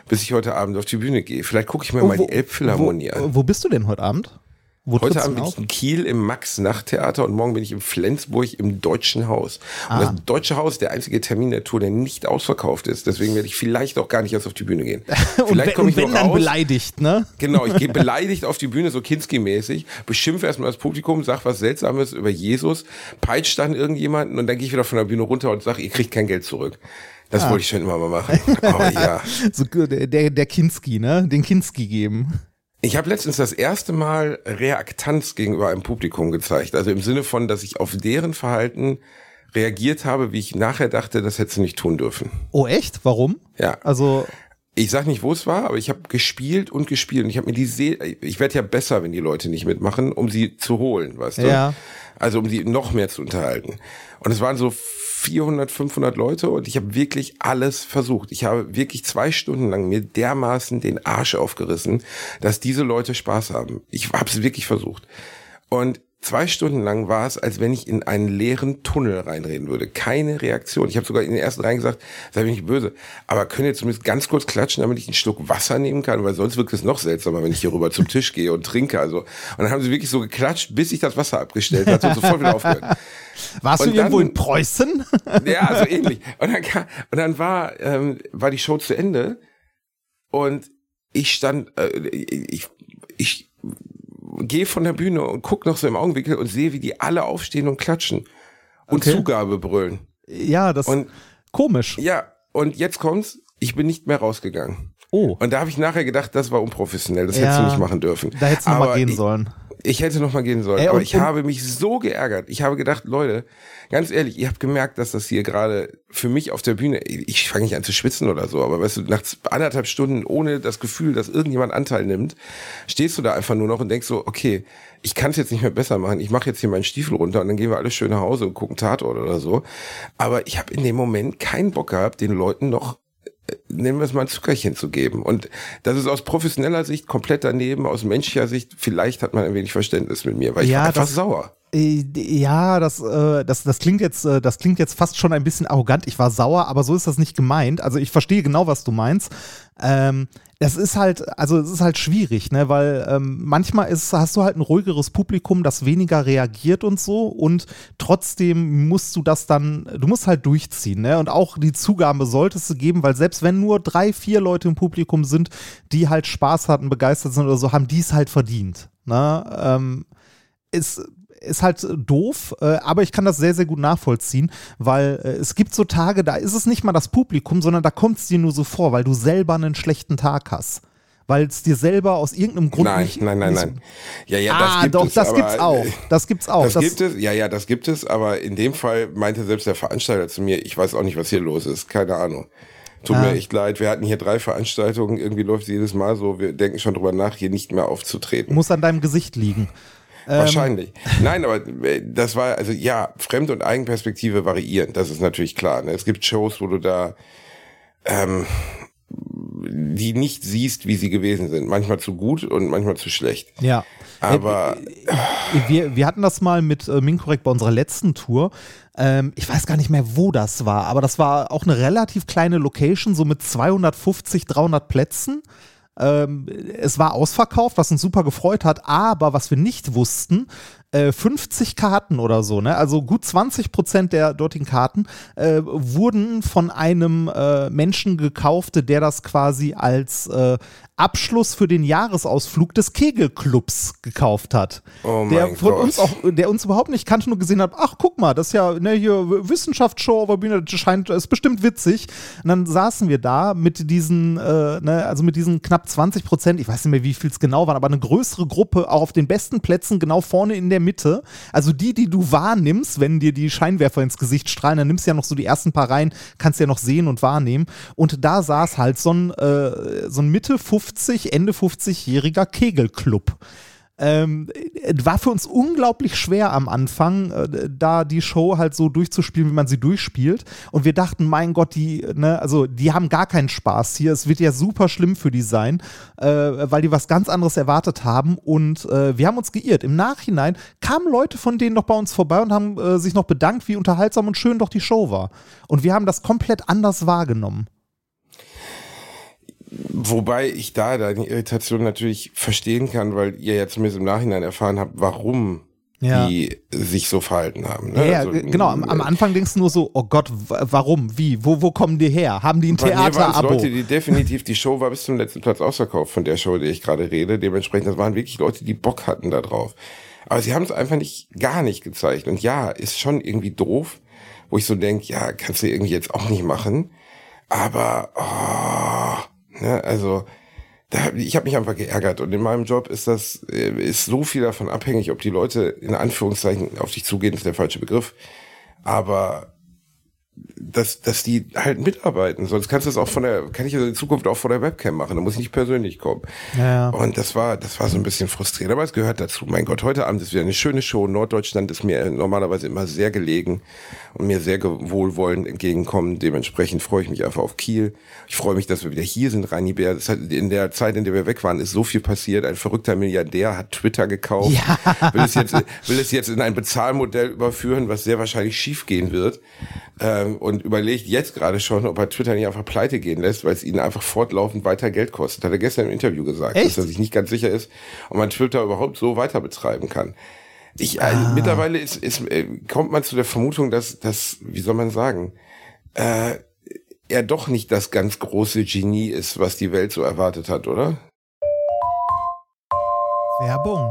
D: bis ich heute Abend auf die Bühne gehe. Vielleicht gucke ich mir mal
C: Oh, wo,
D: die Elbphilharmonie an.
C: wo, wo bist du denn heute Abend? Wo
D: Heute Abend bin ich in Kiel im Max-Nachttheater und morgen bin ich in Flensburg im Deutschen Haus. Und
C: Ah.
D: das Deutsche Haus ist der einzige Termin der Tour, der nicht ausverkauft ist. Deswegen werde ich vielleicht auch gar nicht erst auf die Bühne gehen.
C: Und
D: Vielleicht komme ich
C: und wenn
D: noch
C: dann
D: raus.
C: beleidigt, ne?
D: Genau, ich gehe beleidigt auf die Bühne, so Kinski-mäßig, beschimpfe erstmal das Publikum, sag was Seltsames über Jesus, peitscht dann irgendjemanden und dann gehe ich wieder von der Bühne runter und sage, ihr kriegt kein Geld zurück. Das wollte ich schon immer mal machen. Aber ja.
C: So, der, der der Kinski, ne? Den Kinski geben.
D: Ich habe letztens das erste Mal Reaktanz gegenüber einem Publikum gezeigt. Also im Sinne von, dass ich auf deren Verhalten reagiert habe, wie ich nachher dachte, das hätte sie nicht tun dürfen.
C: Oh, echt? Warum?
D: Ja.
C: Also,
D: Ich sag nicht, wo es war, aber ich habe gespielt und gespielt und ich habe mir die See ich werde ja besser, wenn die Leute nicht mitmachen, um sie zu holen, weißt du?
C: Ja.
D: Also um sie noch mehr zu unterhalten. Und es waren so 400, 500 Leute und ich habe wirklich alles versucht. Ich habe wirklich zwei Stunden lang mir dermaßen den Arsch aufgerissen, dass diese Leute Spaß haben. Ich habe es wirklich versucht. Und zwei Stunden lang war es, als wenn ich in einen leeren Tunnel reinreden würde. Keine Reaktion. Ich habe sogar in den ersten Reihen gesagt, sei mir nicht böse, aber könnt ihr zumindest ganz kurz klatschen, damit ich einen Schluck Wasser nehmen kann, weil sonst wirkt es noch seltsamer, wenn ich hier rüber zum Tisch gehe und trinke. Also, und dann haben sie wirklich so geklatscht, bis ich das Wasser abgestellt hatte und sofort wieder aufgehört.
C: warst du
D: Und
C: irgendwo
D: dann-
C: in Preußen?
D: Ja, so ähnlich. Und dann, kam, und dann war, ähm, war die Show zu Ende und ich stand, äh, ich, ich gehe von der Bühne und guck noch so im Augenwinkel und sehe, wie die alle aufstehen und klatschen und
C: Okay.
D: Zugabe brüllen.
C: ja, das
D: Und
C: komisch.
D: ja, und jetzt kommt's, ich bin nicht mehr rausgegangen.
C: Oh,
D: Und da habe ich nachher gedacht, das war unprofessionell, das hättest
C: Ja,
D: du nicht machen dürfen.
C: da hättest du noch mal
D: Aber
C: gehen sollen.
D: Ich hätte noch mal gehen sollen,
C: Ey,
D: aber ich habe mich so geärgert. Ich habe gedacht, Leute, ganz ehrlich, ihr habt gemerkt, dass das hier gerade für mich auf der Bühne, ich fange nicht an zu schwitzen oder so, aber weißt du, nach anderthalb Stunden ohne das Gefühl, dass irgendjemand Anteil nimmt, stehst du da einfach nur noch und denkst so, okay, ich kann es jetzt nicht mehr besser machen. Ich mache jetzt hier meinen Stiefel runter und dann gehen wir alle schön nach Hause und gucken Tatort oder so. Aber ich habe in dem Moment keinen Bock gehabt, den Leuten noch nennen wir es mal ein Zuckerchen zu geben. Und das ist aus professioneller Sicht komplett daneben, aus menschlicher Sicht, vielleicht hat man ein wenig Verständnis mit mir, weil ich
C: Ja,
D: war einfach
C: das-
D: sauer.
C: Äh, Ja, das, äh, das, das klingt jetzt, äh, das klingt jetzt fast schon ein bisschen arrogant. Ich war sauer, aber so ist das nicht gemeint. Also ich verstehe genau, was du meinst. Ähm, das ist halt, also es ist halt schwierig, ne, weil ähm, manchmal ist, hast du halt ein ruhigeres Publikum, das weniger reagiert und so und trotzdem musst du das dann, du musst halt durchziehen, ne, und auch die Zugabe solltest du geben, weil selbst wenn nur drei, vier Leute im Publikum sind, die halt Spaß hatten, begeistert sind oder so, haben die es halt verdient, ne, ähm, ist, ist halt doof, äh, aber ich kann das sehr, sehr gut nachvollziehen, weil äh, es gibt so Tage, da ist es nicht mal das Publikum, sondern da kommt es dir nur so vor, weil du selber einen schlechten Tag hast. Weil es dir selber aus irgendeinem Grund
D: Nein,
C: nicht.
D: nein, nein,
C: nicht
D: nein. Ja, ja, das
C: ah,
D: gibt
C: doch,
D: es.
C: das
D: aber,
C: gibt's auch.
D: äh,
C: Das gibt's auch.
D: Das, gibt es, ja, ja, das gibt es, aber in dem Fall meinte selbst der Veranstalter zu mir, ich weiß auch nicht, was hier los ist, keine Ahnung. Tut
C: Ah.
D: mir echt leid, wir hatten hier drei Veranstaltungen, irgendwie läuft es jedes Mal so, wir denken schon drüber nach, hier nicht mehr aufzutreten.
C: muss an deinem Gesicht liegen. Ähm,
D: Wahrscheinlich. Nein, aber äh, das war, also ja, Fremd- und Eigenperspektive variieren, das ist natürlich klar. Ne? Es gibt Shows, wo du da ähm, die nicht siehst, wie sie gewesen sind. Manchmal zu gut und manchmal zu schlecht.
C: Ja.
D: Aber
C: Äh, wir, wir hatten das mal mit äh, Minkorrekt bei unserer letzten Tour. Ähm, ich weiß gar nicht mehr, wo das war, aber das war auch eine relativ kleine Location, so mit 250, 300 Plätzen. Ähm, es war ausverkauft, was uns super gefreut hat, aber was wir nicht wussten, äh, 50 Karten oder so, ne? Also gut 20 Prozent der dortigen Karten äh, wurden von einem äh, Menschen gekauft, der das quasi als äh, Abschluss für den Jahresausflug des Kegelclubs gekauft hat.
D: Oh
C: der
D: mein
C: von
D: Gott.
C: uns auch, der uns überhaupt nicht kannte, nur gesehen hat, ach guck mal, das ist ja ne, hier Wissenschaftsshow auf der Bühne, das scheint, ist bestimmt witzig. Und dann saßen wir da mit diesen, äh, ne, also mit diesen knapp 20 Prozent, ich weiß nicht mehr, wie viel es genau waren, aber eine größere Gruppe auch auf den besten Plätzen genau vorne in der Mitte. Also die, die du wahrnimmst, wenn dir die Scheinwerfer ins Gesicht strahlen, dann nimmst du ja noch so die ersten paar Reihen, kannst ja noch sehen und wahrnehmen. Und da saß halt so ein, äh, so ein Mitte 50, Ende 50-jähriger Kegelclub. Ähm, es war für uns unglaublich schwer am Anfang, äh, da die Show halt so durchzuspielen, wie man sie durchspielt. Und wir dachten, mein Gott, die, ne, also die haben gar keinen Spaß hier. Es wird ja super schlimm für die sein, äh, weil die was ganz anderes erwartet haben. Und äh, wir haben uns geirrt. Im Nachhinein kamen Leute von denen noch bei uns vorbei und haben äh, sich noch bedankt, wie unterhaltsam und schön doch die Show war. Und wir haben das komplett anders wahrgenommen.
D: Wobei ich da deine Irritation natürlich verstehen kann, weil ihr ja zumindest im Nachhinein erfahren habt, warum
C: Ja.
D: die sich so verhalten haben. Ne?
C: Ja,
D: Also,
C: genau. Am, am Anfang denkst du nur so, oh Gott, warum, wie, wo, wo kommen die her? Haben die ein Theaterabo?
D: Leute, die definitiv, die Show war bis zum letzten Platz ausverkauft von der Show, die ich gerade rede. Dementsprechend, das waren wirklich Leute, die Bock hatten da drauf. Aber sie haben es einfach nicht, gar nicht gezeigt. Und ja, ist schon irgendwie doof, wo ich so denk, ja, kannst du irgendwie jetzt auch nicht machen. Aber, oh, ne, also, da, ich habe mich einfach geärgert und in meinem Job ist das äh, ist so viel davon abhängig, ob die Leute in Anführungszeichen auf dich zugehen, ist der falsche Begriff, aber dass, dass die halt mitarbeiten. Sonst kannst du es auch von der, kann ich das in Zukunft auch vor der Webcam machen. Da muss ich nicht persönlich kommen.
C: Ja.
D: Und das war, das war so ein bisschen frustrierend, aber es gehört dazu. Mein Gott, heute Abend ist wieder eine schöne Show. Norddeutschland ist mir normalerweise immer sehr gelegen und mir sehr wohlwollend entgegenkommen. Dementsprechend freue ich mich einfach auf Kiel. Ich freue mich, dass wir wieder hier sind, Reini Bär. Das hat, in der Zeit, in der wir weg waren, ist so viel passiert. Ein verrückter Milliardär hat Twitter gekauft. Will es jetzt, will es jetzt in ein Bezahlmodell überführen, was sehr wahrscheinlich schief gehen wird. Ähm, und überlegt jetzt gerade schon, ob er Twitter nicht einfach pleite gehen lässt, weil es ihn einfach fortlaufend weiter Geld kostet. Hat er gestern im Interview gesagt,
C: Echt?
D: dass er sich nicht ganz sicher ist, ob man Twitter überhaupt so weiter betreiben kann. Ich, äh,
C: Ah.
D: mittlerweile ist, ist, äh, kommt man zu der Vermutung, dass, dass, wie soll man sagen, äh, er doch nicht das ganz große Genie ist, was die Welt so erwartet hat, oder?
C: Werbung.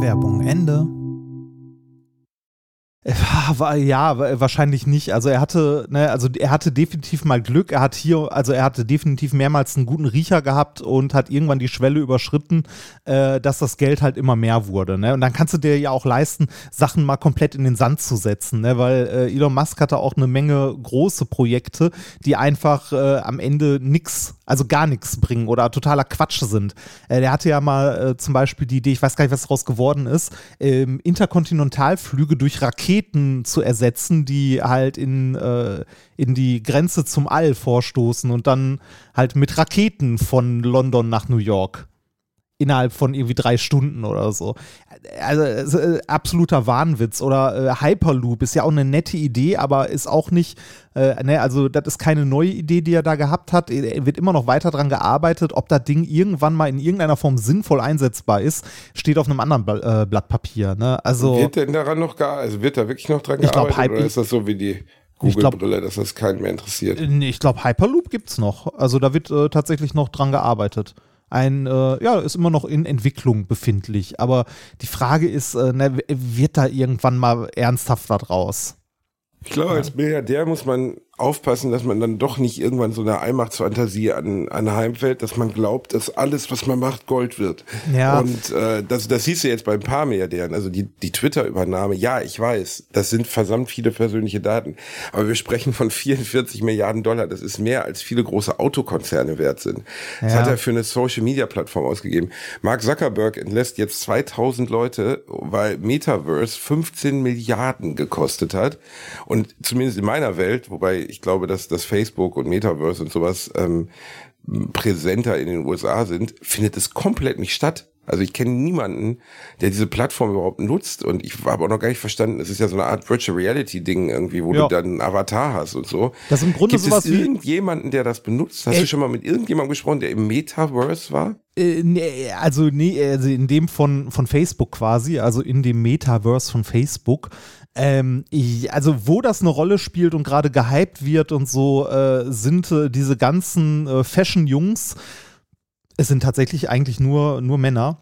C: Werbung Ende. Äh, Ja, wa- wahrscheinlich nicht. Also er hatte, ne, also er hatte definitiv mal Glück. Er hat hier, also er hatte definitiv mehrmals einen guten Riecher gehabt und hat irgendwann die Schwelle überschritten, äh, dass das Geld halt immer mehr wurde. Ne? Und dann kannst du dir ja auch leisten, Sachen mal komplett in den Sand zu setzen, ne? weil äh, Elon Musk hatte auch eine Menge große Projekte, die einfach äh, am Ende nix, also gar nichts bringen oder totaler Quatsch sind. Äh, der hatte ja mal äh, zum Beispiel die Idee, ich weiß gar nicht, was daraus geworden ist, ähm, Interkontinentalflüge durch Raketen zu ersetzen, die halt in, äh, in die Grenze zum All vorstoßen und dann halt mit Raketen von London nach New York. Innerhalb von irgendwie drei Stunden oder so. Also äh, absoluter Wahnwitz. Oder äh, Hyperloop ist ja auch eine nette Idee, aber ist auch nicht, äh, ne, also das ist keine neue Idee, die er da gehabt hat. Er wird immer noch weiter dran gearbeitet. Ob das Ding irgendwann mal in irgendeiner Form sinnvoll einsetzbar ist, steht auf einem anderen Bl äh, Blatt Papier. Ne? Also,
D: wird denn daran noch gar, also wird da wirklich noch dran gearbeitet
C: glaub,
D: oder ist das so wie die Google-Brille, dass das keinen mehr interessiert?
C: Nee, ich glaube, Hyperloop gibt es noch. Also da wird äh, tatsächlich noch dran gearbeitet ein, äh, ja, ist immer noch in Entwicklung befindlich. Aber die Frage ist, äh, na, wird da irgendwann mal ernsthaft was raus?
D: Ich glaube, als Milliardär muss man aufpassen, dass man dann doch nicht irgendwann so eine Allmachtsfantasie an, anheimfällt, dass man glaubt, dass alles, was man macht, Gold wird.
C: Ja.
D: Und äh, das, das siehst du jetzt bei ein paar Milliardären. Also die, die Twitter-Übernahme, ja, ich weiß, das sind versammt viele persönliche Daten. Aber wir sprechen von 44 Milliarden Dollar. Das ist mehr, als viele große Autokonzerne wert sind. Das
C: Ja.
D: hat er für eine Social-Media-Plattform ausgegeben. Mark Zuckerberg entlässt jetzt 2000 Leute, weil Metaverse 15 Milliarden gekostet hat. Und zumindest in meiner Welt, wobei ich glaube, dass das Facebook und Metaverse und sowas ähm, präsenter in den USA sind, findet es komplett nicht statt. Also ich kenne niemanden, der diese Plattform überhaupt nutzt und ich habe auch noch gar nicht verstanden, es ist ja so eine Art Virtual Reality Ding irgendwie, wo
C: Ja.
D: du dann einen Avatar hast und so.
C: Das ist im Grunde
D: Gibt
C: sowas
D: es irgendjemanden, der das benutzt? Hast
C: Ey.
D: du schon mal mit irgendjemandem gesprochen, der im Metaverse war?
C: Äh, nee, also nee, also in dem von, von Facebook quasi, also in dem Metaverse von Facebook. Ähm, ich, also wo das eine Rolle spielt und gerade gehypt wird und so, äh, sind äh, diese ganzen äh, Fashion-Jungs, es sind tatsächlich eigentlich nur, nur Männer,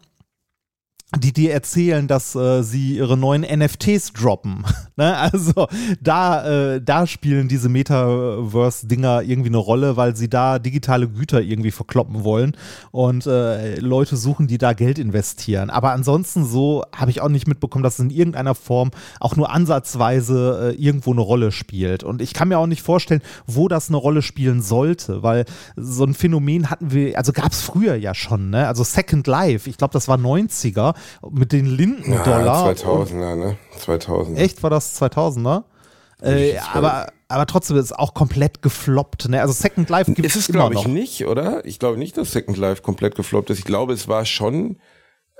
C: die dir erzählen, dass äh, sie ihre neuen NFTs droppen. ne? Also da, äh, da spielen diese Metaverse-Dinger irgendwie eine Rolle, weil sie da digitale Güter irgendwie verkloppen wollen und äh, Leute suchen, die da Geld investieren. Aber ansonsten so habe ich auch nicht mitbekommen, dass es in irgendeiner Form auch nur ansatzweise äh, irgendwo eine Rolle spielt. Und ich kann mir auch nicht vorstellen, wo das eine Rolle spielen sollte, weil so ein Phänomen hatten wir, also gab es früher ja schon, ne? Also Second Life, ich glaube, das war 90er mit den Linden-Dollar.
D: Ja, 2000er, ne? 2000.
C: Echt, war das 2000er? Äh, aber, aber trotzdem ist es auch komplett gefloppt. Ne? Also Second Life gibt
D: Ist
C: es
D: es,
C: immer
D: glaube ich, nicht, oder? Ich glaube nicht, dass Second Life komplett gefloppt ist. Ich glaube, es war schon,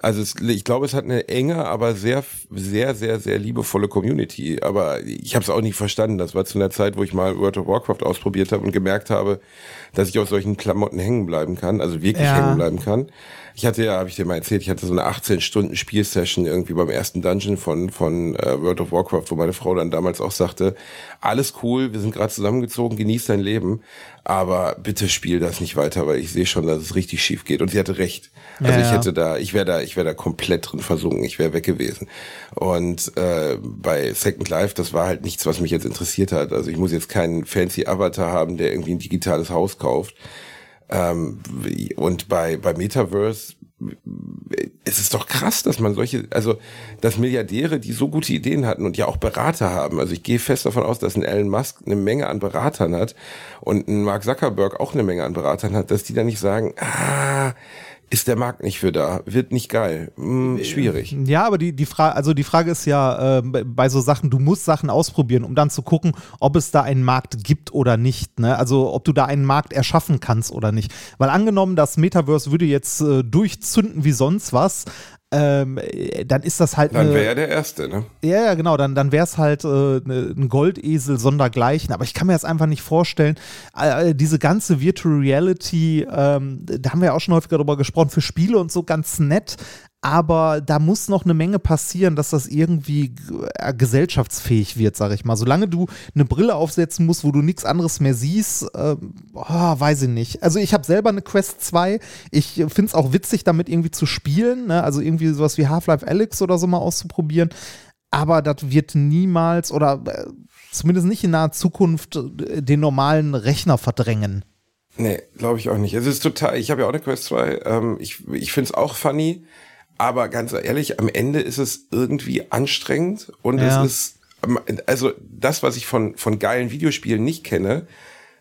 D: also es, ich glaube, es hat eine enge, aber sehr, sehr, sehr, sehr liebevolle Community. Aber ich habe es auch nicht verstanden. Das war zu einer Zeit, wo ich mal World of Warcraft ausprobiert habe und gemerkt habe, dass ich auf solchen Klamotten hängen bleiben kann, also wirklich
C: Ja.
D: hängen bleiben kann. Ich hatte ja, habe ich dir mal erzählt, ich hatte so eine 18-Stunden-Spielsession irgendwie beim ersten Dungeon von, von äh, World of Warcraft, wo meine Frau dann damals auch sagte, alles cool, wir sind gerade zusammengezogen, genieß dein Leben, aber bitte spiel das nicht weiter, weil ich sehe schon, dass es richtig schief geht. Und sie hatte recht. Also
C: Ja,
D: ich hätte da, ich wäre da, ich wäre da komplett drin versunken, ich wäre weg gewesen. Und äh, bei Second Life, das war halt nichts, was mich jetzt interessiert hat. Also ich muss jetzt keinen fancy Avatar haben, der irgendwie ein digitales Haus kauft. Ähm, und bei, bei Metaverse es ist doch krass, dass man solche, also dass Milliardäre, die so gute Ideen hatten und ja auch Berater haben. Also ich gehe fest davon aus, dass ein Elon Musk eine Menge an Beratern hat und ein Mark Zuckerberg auch eine Menge an Beratern hat, dass die dann nicht sagen, ah, ist der Markt nicht für da, wird nicht geil, hm, schwierig.
C: Ja, aber die, die Frage, also die Frage ist ja äh, bei- bei so Sachen, du musst Sachen ausprobieren, um dann zu gucken, ob es da einen Markt gibt oder nicht. Ne? Also ob du da einen Markt erschaffen kannst oder nicht. Weil angenommen, das Metaverse würde jetzt äh, durchzünden wie sonst was, ähm, äh, dann ist das halt
D: Dann wäre er der Erste, ne?
C: Ja, ja, genau, dann, dann wäre es halt äh, ne, ein Goldesel sondergleichen. Aber ich kann mir jetzt einfach nicht vorstellen, äh, diese ganze Virtual Reality, ähm, da haben wir ja auch schon häufiger darüber gesprochen, für Spiele und so ganz nett. Aber da muss noch eine Menge passieren, dass das irgendwie äh, gesellschaftsfähig wird, sag ich mal. Solange du eine Brille aufsetzen musst, wo du nichts anderes mehr siehst, äh, oh, weiß ich nicht. Also ich habe selber eine Quest 2. Ich finde es auch witzig, damit irgendwie zu spielen. Ne? Also irgendwie sowas wie Half-Life Alyx oder so mal auszuprobieren. Aber das wird niemals oder äh, zumindest nicht in naher Zukunft äh, den normalen Rechner verdrängen.
D: Nee, glaube ich auch nicht. Es ist total, ich habe ja auch eine Quest 2, ähm, ich, ich finde es auch funny, aber ganz ehrlich, am Ende ist es irgendwie anstrengend und
C: Ja.
D: es ist, ähm, also das, was ich von, von geilen Videospielen nicht kenne,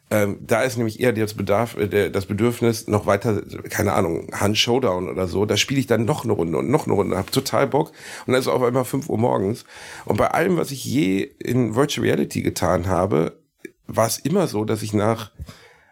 D: ähm, da ist nämlich eher das, Bedarf, äh, das Bedürfnis, noch weiter, keine Ahnung, Hand Showdown oder so, da spiele ich dann noch eine Runde und noch eine Runde, hab total Bock und dann ist es auf einmal 5 Uhr morgens. Und bei allem, was ich je in Virtual Reality getan habe, war es immer so, dass ich nach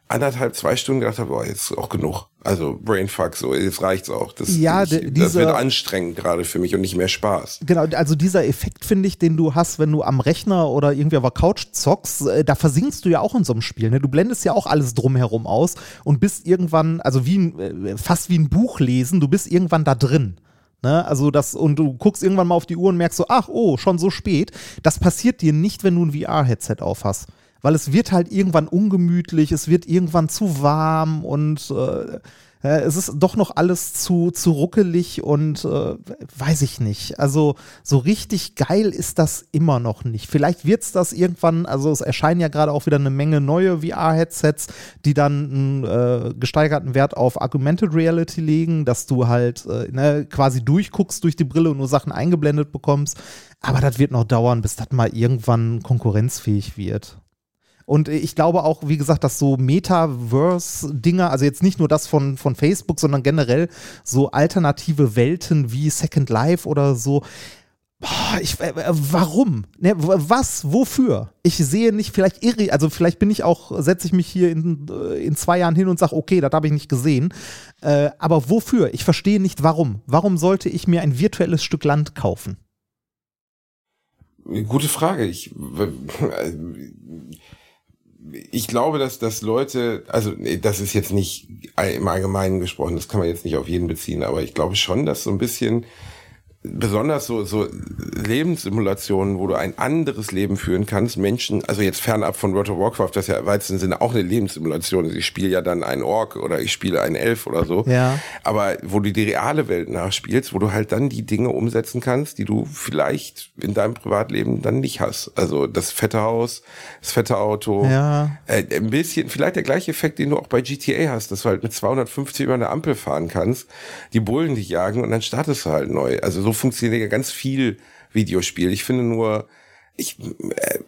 D: anderthalb, zwei Stunden gedacht habe, boah, jetzt ist auch genug. Also Brainfuck, so, jetzt reicht's auch. Das,
C: Ja,
D: ich,
C: de-
D: das wird anstrengend gerade für mich und nicht mehr Spaß.
C: Genau, also dieser Effekt, finde ich, den du hast, wenn du am Rechner oder irgendwie auf der Couch zockst, äh, da versinkst du ja auch in so einem Spiel. Ne? Du blendest ja auch alles drumherum aus und bist irgendwann, also wie äh, fast wie ein Buch lesen, du bist irgendwann da drin. Ne? Also das, und du guckst irgendwann mal auf die Uhr und merkst so, ach, oh, schon so spät. Das passiert dir nicht, wenn du ein VR-Headset auf hast. Weil es wird halt irgendwann ungemütlich, es wird irgendwann zu warm und äh, es ist doch noch alles zu, zu ruckelig und äh, weiß ich nicht. Also so richtig geil ist das immer noch nicht. Vielleicht wird es das irgendwann, also es erscheinen ja gerade auch wieder eine Menge neue VR-Headsets, die dann einen äh, gesteigerten Wert auf Augmented Reality legen, dass du halt äh, ne, quasi durchguckst durch die Brille und nur Sachen eingeblendet bekommst. Aber das wird noch dauern, bis das mal irgendwann konkurrenzfähig wird. Und ich glaube auch, wie gesagt, dass so Metaverse-Dinger, also jetzt nicht nur das von, von Facebook, sondern generell so alternative Welten wie Second Life oder so. Ich, äh, äh, warum? Ne, was? Wofür? Ich sehe nicht, vielleicht irre, also vielleicht bin ich auch, setze ich mich hier in, äh, in zwei Jahren hin und sage, okay, das habe ich nicht gesehen. Aber wofür? Ich verstehe nicht, warum. Warum sollte ich mir ein virtuelles Stück Land kaufen?
D: Gute Frage. Ich, ich glaube, dass, dass Leute, also das ist jetzt nicht im Allgemeinen gesprochen, das kann man jetzt nicht auf jeden beziehen, aber ich glaube schon, dass so ein bisschen besonders so, so Lebenssimulationen, wo du ein anderes Leben führen kannst, Menschen, also jetzt fernab von World of Warcraft, das ja im weitesten Sinne auch eine Lebenssimulation ist. Ich spiele ja dann einen Ork oder ich spiele einen Elf oder so.
C: Ja.
D: Aber wo du die reale Welt nachspielst, wo du halt dann die Dinge umsetzen kannst, die du vielleicht in deinem Privatleben dann nicht hast. Also das fette Haus, das fette Auto.
C: Ja.
D: Äh, ein bisschen, vielleicht der gleiche Effekt, den du auch bei GTA hast, dass du halt mit 250 über eine Ampel fahren kannst, die Bullen dich jagen und dann startest du halt neu. Also so funktioniert ja ganz viel Videospiel. Ich finde nur, ich, äh,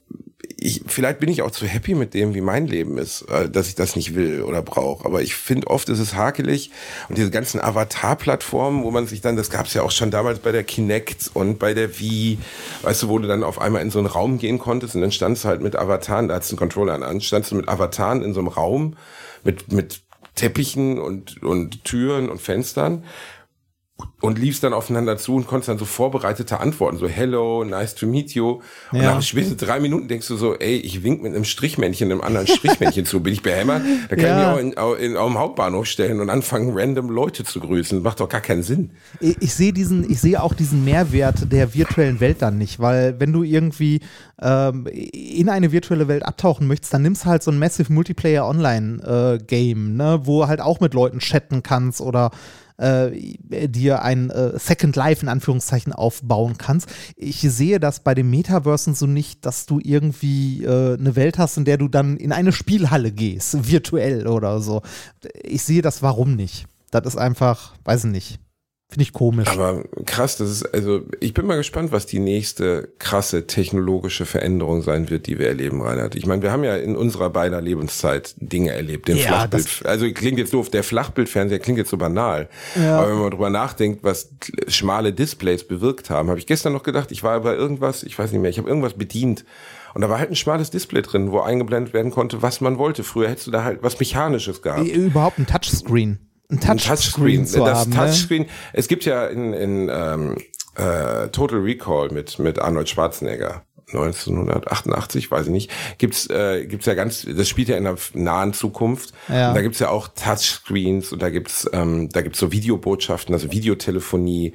D: ich, vielleicht bin ich auch zu happy mit dem, wie mein Leben ist, äh, dass ich das nicht will oder brauche. Aber ich finde oft ist es hakelig und diese ganzen Avatar-Plattformen, wo man sich dann, das gab es ja auch schon damals bei der Kinect und bei der Wii, weißt du, wo du dann auf einmal in so einen Raum gehen konntest und dann standst du halt mit Avataren, da hast du einen Controller an, standst du mit Avataren in so einem Raum mit, mit Teppichen und, und Türen und Fenstern und liefst dann aufeinander zu und konntest dann so vorbereitete Antworten, so hello, nice to meet you. Und
C: Ja.
D: nach spätestens drei Minuten denkst du so, ey, ich wink mit einem Strichmännchen einem anderen Strichmännchen zu. Bin ich behämmert? Da kann
C: Ja.
D: ich mich auch in, in, auf dem Hauptbahnhof stellen und anfangen, random Leute zu grüßen. Macht doch gar keinen Sinn.
C: ich, ich sehe diesen, ich sehe auch diesen Mehrwert der virtuellen Welt dann nicht, weil wenn du irgendwie ähm, in eine virtuelle Welt abtauchen möchtest, dann nimmst du halt so ein Massive Multiplayer Online äh, Game, ne, wo halt auch mit Leuten chatten kannst oder äh, dir ein äh, Second Life in Anführungszeichen aufbauen kannst. Ich sehe das bei den Metaversen so nicht, dass du irgendwie äh, eine Welt hast, in der du dann in eine Spielhalle gehst, virtuell oder so. Ich sehe das warum nicht. Das ist einfach, weiß ich nicht. Finde ich komisch.
D: Aber krass, das ist, also ich bin mal gespannt, was die nächste krasse technologische Veränderung sein wird, die wir erleben, Reinhard. Ich meine, wir haben ja in unserer beider Lebenszeit Dinge erlebt. Den
C: Ja,
D: Flachbild, also klingt jetzt doof, der Flachbildfernseher klingt jetzt so banal. Aber wenn man drüber nachdenkt, was schmale Displays bewirkt haben, habe ich gestern noch gedacht, ich war bei irgendwas, ich weiß nicht mehr, ich habe irgendwas bedient. Und da war halt ein schmales Display drin, wo eingeblendet werden konnte, was man wollte. Früher hättest du da halt was Mechanisches gehabt.
C: Überhaupt ein Touchscreen. Ein
D: Ein
C: Touchscreen, zu
D: das
C: haben. ne?
D: Touchscreen. Es gibt ja in, in ähm, äh, Total Recall mit mit Arnold Schwarzenegger 1988, weiß ich nicht, gibt's äh, gibt's ja ganz, das spielt ja in der nahen Zukunft.
C: Ja.
D: Und da gibt's ja auch Touchscreens und da gibt's ähm, da gibt's so Videobotschaften, also Videotelefonie.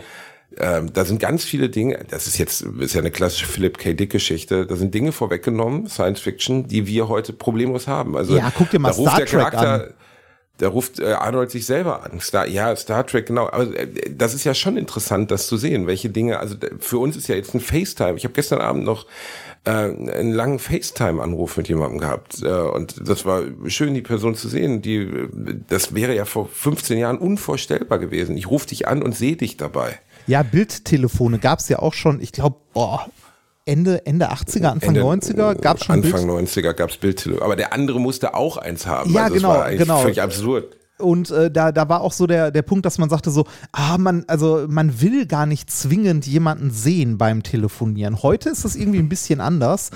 D: Ähm, da sind ganz viele Dinge, das ist jetzt ist ja eine klassische Philip K. Dick Geschichte, da sind Dinge vorweggenommen, Science Fiction, die wir heute problemlos haben. Also
C: Ja, guck dir mal
D: da ruft
C: Star
D: der
C: Trek
D: Charakter,
C: an.
D: Da ruft äh, Arnold sich selber an. Star, ja, Star Trek, genau. Aber äh, das ist ja schon interessant, das zu sehen, welche Dinge. Also für uns ist ja jetzt ein FaceTime. Ich habe gestern Abend noch äh, einen langen FaceTime-Anruf mit jemandem gehabt. Äh, und das war schön, die Person zu sehen. Die, das wäre ja vor 15 Jahren unvorstellbar gewesen. Ich rufe dich an und sehe dich dabei.
C: Ja, Bildtelefone gab es ja auch schon, ich glaube, oh, Ende, Ende 80er, Anfang
D: Ende-
C: 90er gab es schon
D: Anfang
C: Bild
D: 90er gab's Bildtelefon. Aber der andere musste auch eins haben.
C: Ja,
D: also es
C: genau,
D: war eigentlich
C: genau.
D: Völlig absurd.
C: Und äh, da, da war auch so der, der Punkt, dass man sagte so, ah, man, also man will gar nicht zwingend jemanden sehen beim Telefonieren. Heute ist es irgendwie ein bisschen anders,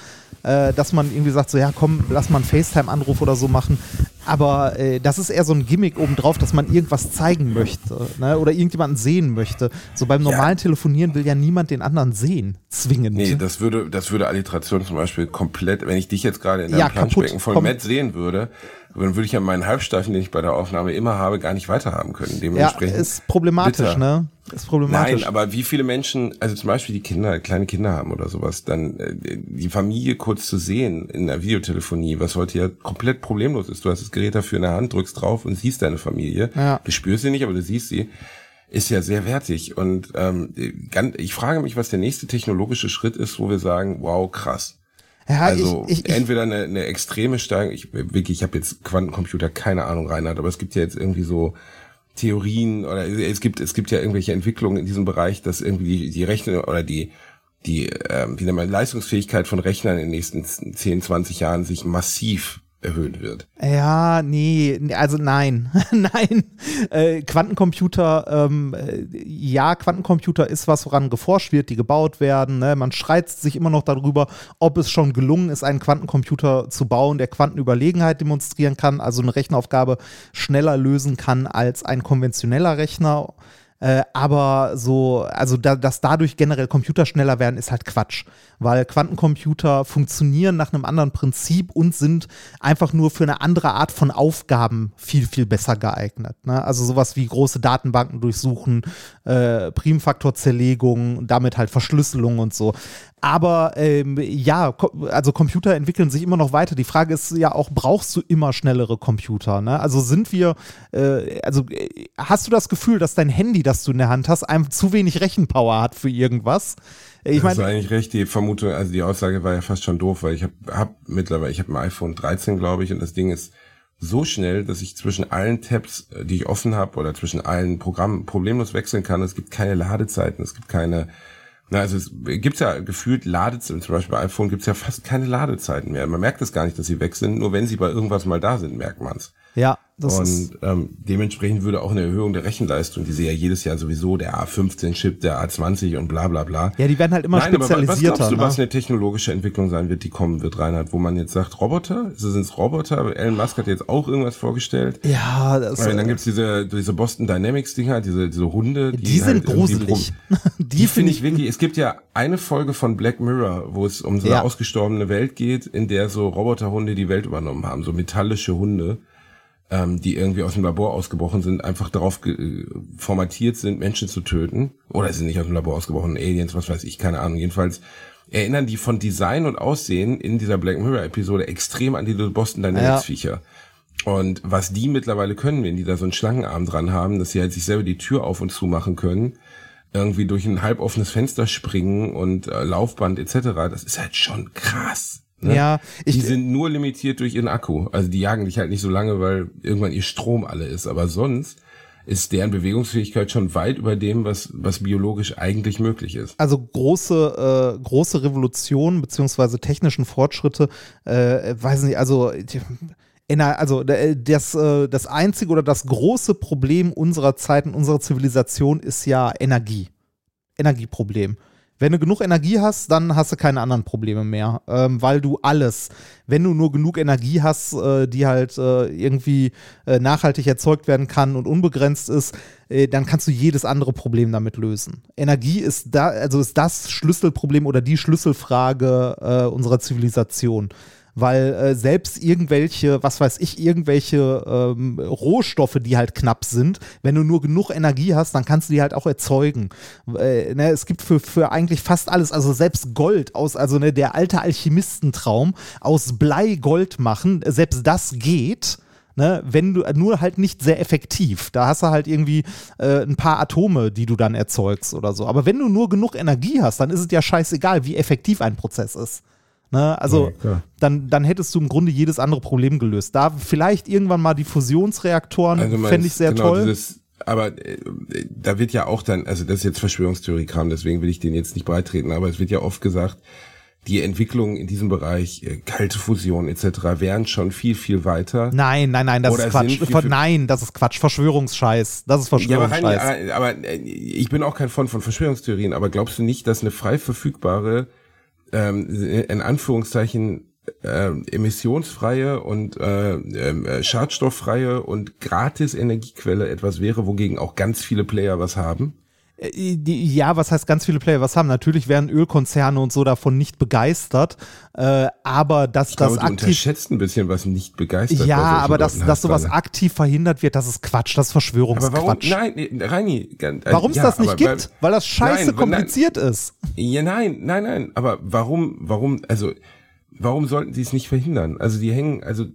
C: äh, dass man irgendwie sagt so, ja komm, lass mal einen FaceTime-Anruf oder so machen. Aber äh, das ist eher so ein Gimmick obendrauf, dass man irgendwas zeigen möchte ne? oder irgendjemanden sehen möchte. So beim normalen ja. Telefonieren will ja niemand den anderen sehen, zwingend.
D: Nee, das würde, das würde Alliteration zum Beispiel komplett, wenn ich dich jetzt gerade in deinem ja, Planschbecken von Matt sehen würde, dann würde ich ja meinen Halbsteifen, den ich bei der Aufnahme immer habe, gar nicht weiterhaben können.
C: Dementsprechend ja, ist problematisch, bitter. ne? Ist problematisch.
D: Nein, aber wie viele Menschen, also zum Beispiel die Kinder, kleine Kinder haben oder sowas, dann äh, die Familie kurz zu sehen in der Videotelefonie, was heute ja komplett problemlos ist. Du hast das Gerät dafür in der Hand, drückst drauf und siehst deine Familie. Ja. Du spürst sie nicht, aber du siehst sie ist ja sehr wertig. Und ähm, ich frage mich, was der nächste technologische Schritt ist, wo wir sagen, wow, krass. Ja, also ich, ich, entweder eine, eine extreme Steigerung, ich wirklich, ich habe jetzt Quantencomputer, keine Ahnung, Reinhard, aber es gibt ja jetzt irgendwie so Theorien oder es gibt es gibt ja irgendwelche Entwicklungen in diesem Bereich, dass irgendwie die, die Rechner oder die die ähm, wie nennt man Leistungsfähigkeit von Rechnern in den nächsten 10, 20 Jahren sich massiv erhöht wird.
C: Ja, nee, also nein, nein. Äh, Quantencomputer, ähm, äh, ja, Quantencomputer ist was, woran geforscht wird, die gebaut werden. Ne? Man streitet sich immer noch darüber, ob es schon gelungen ist, einen Quantencomputer zu bauen, der Quantenüberlegenheit demonstrieren kann, also eine Rechenaufgabe schneller lösen kann als ein konventioneller Rechner. Äh, aber so, also da, dass dadurch generell Computer schneller werden, ist halt Quatsch. Weil Quantencomputer funktionieren nach einem anderen Prinzip und sind einfach nur für eine andere Art von Aufgaben viel, viel besser geeignet. Ne? Also sowas wie große Datenbanken durchsuchen, äh, Primfaktorzerlegung, damit halt Verschlüsselung und so. Aber ähm, ja, also Computer entwickeln sich immer noch weiter. Die Frage ist ja auch, brauchst du immer schnellere Computer? Ne? Also sind wir, äh, also äh, hast du das Gefühl, dass dein Handy, das du in der Hand hast, einem zu wenig Rechenpower hat für irgendwas?
D: Ich mein, das ist eigentlich recht, die Vermutung, also die Aussage war ja fast schon doof, weil ich habe hab mittlerweile, ich habe ein iPhone 13, glaube ich, und das Ding ist so schnell, dass ich zwischen allen Tabs, äh, die ich offen habe, oder zwischen allen Programmen problemlos wechseln kann. Es gibt keine Ladezeiten, es gibt keine na, also es gibt ja gefühlt Ladezeiten, zum Beispiel bei iPhone gibt es ja fast keine Ladezeiten mehr. Man merkt es gar nicht, dass sie weg sind, nur wenn sie bei irgendwas mal da sind, merkt man es.
C: Ja,
D: das und ist ähm, dementsprechend würde auch eine Erhöhung der Rechenleistung, die sie ja jedes Jahr sowieso, der A15-Chip, der A20 und bla bla bla.
C: Ja, die werden halt immer Nein, spezialisierter. Aber was glaubst du,
D: ne? was eine technologische Entwicklung sein wird, die kommen wird, Reinhard, wo man jetzt sagt, Roboter? Sind es Roboter? Elon Musk hat jetzt auch irgendwas vorgestellt.
C: Ja, das
D: Weil dann gibt's diese, diese Boston Dynamics-Dinger, diese, diese Hunde.
C: Die, die sind halt gruselig.
D: die, die finde ich wirklich, es gibt ja eine Folge von Black Mirror, wo es um so eine ja. ausgestorbene Welt geht, in der so Roboterhunde die Welt übernommen haben, so metallische Hunde ähm, die irgendwie aus dem Labor ausgebrochen sind, einfach darauf formatiert sind, Menschen zu töten. Oder sind nicht aus dem Labor ausgebrochen, Aliens, was weiß ich, keine Ahnung. Jedenfalls erinnern die von Design und Aussehen in dieser Black Mirror Episode extrem an die Boston Dynamics Viecher. Ja. Und was die mittlerweile können, wenn die da so einen Schlangenarm dran haben, dass sie halt sich selber die Tür auf und zu machen können, irgendwie durch ein halboffenes Fenster springen und äh, Laufband etc., das ist halt schon krass.
C: Ne? Ja,
D: ich, die sind nur limitiert durch ihren Akku. Also die jagen dich halt nicht so lange, weil irgendwann ihr Strom alle ist. Aber sonst ist deren Bewegungsfähigkeit schon weit über dem, was, was biologisch eigentlich möglich ist.
C: Also große, äh, große Revolutionen beziehungsweise technischen Fortschritte, äh, weiß nicht, also also äh, das, äh, das einzige oder das große Problem unserer Zeit und unserer Zivilisation ist ja Energie. Energieproblem. Wenn du genug Energie hast, dann hast du keine anderen Probleme mehr, ähm, weil du alles, wenn du nur genug Energie hast, äh, die halt äh, irgendwie äh, nachhaltig erzeugt werden kann und unbegrenzt ist, äh, dann kannst du jedes andere Problem damit lösen. Energie ist da, also ist das Schlüsselproblem oder die Schlüsselfrage äh, unserer Zivilisation weil äh, selbst irgendwelche, was weiß ich, irgendwelche ähm, Rohstoffe, die halt knapp sind, wenn du nur genug Energie hast, dann kannst du die halt auch erzeugen. Äh, ne, es gibt für, für eigentlich fast alles, also selbst Gold aus, also ne, der alte Alchemistentraum aus Blei Gold machen, selbst das geht. Ne, wenn du nur halt nicht sehr effektiv. Da hast du halt irgendwie äh, ein paar Atome, die du dann erzeugst oder so. Aber wenn du nur genug Energie hast, dann ist es ja scheißegal, wie effektiv ein Prozess ist. Ne? Also ja, dann, dann hättest du im Grunde jedes andere Problem gelöst. Da vielleicht irgendwann mal die Fusionsreaktoren also fände ich sehr genau toll. Dieses,
D: aber äh, da wird ja auch dann, also das ist jetzt Verschwörungstheorie-Kram, deswegen will ich den jetzt nicht beitreten, aber es wird ja oft gesagt, die Entwicklungen in diesem Bereich, äh, kalte Fusion etc., wären schon viel, viel weiter.
C: Nein, nein, nein, das Oder ist Quatsch. Viel, viel nein, das ist Quatsch. Verschwörungsscheiß. Das ist Verschwörungsscheiß. Ja, aber,
D: aber, aber ich bin auch kein Freund von Verschwörungstheorien, aber glaubst du nicht, dass eine frei verfügbare ähm, in Anführungszeichen äh, emissionsfreie und äh, äh, schadstofffreie und gratis Energiequelle etwas wäre, wogegen auch ganz viele Player was haben?
C: Äh, ja, was heißt ganz viele Player was haben? Natürlich werden Ölkonzerne und so davon nicht begeistert, äh, aber dass
D: ich
C: das
D: glaube, du
C: aktiv.
D: unterschätzt ein bisschen, was nicht begeistert
C: Ja, aber dass, dass
D: heißt,
C: sowas
D: Rainer.
C: aktiv verhindert wird, das ist Quatsch, das ist
D: Aber
C: Verschwörungsquatsch.
D: warum? Nein, Reini. äh,
C: Warum es
D: ja,
C: das nicht
D: aber
C: gibt? Weil, das scheiße
D: Nein,
C: kompliziert ist.
D: Ja, nein, nein, nein. Aber warum, warum, also, warum sollten sie es nicht verhindern? Also, die hängen, also,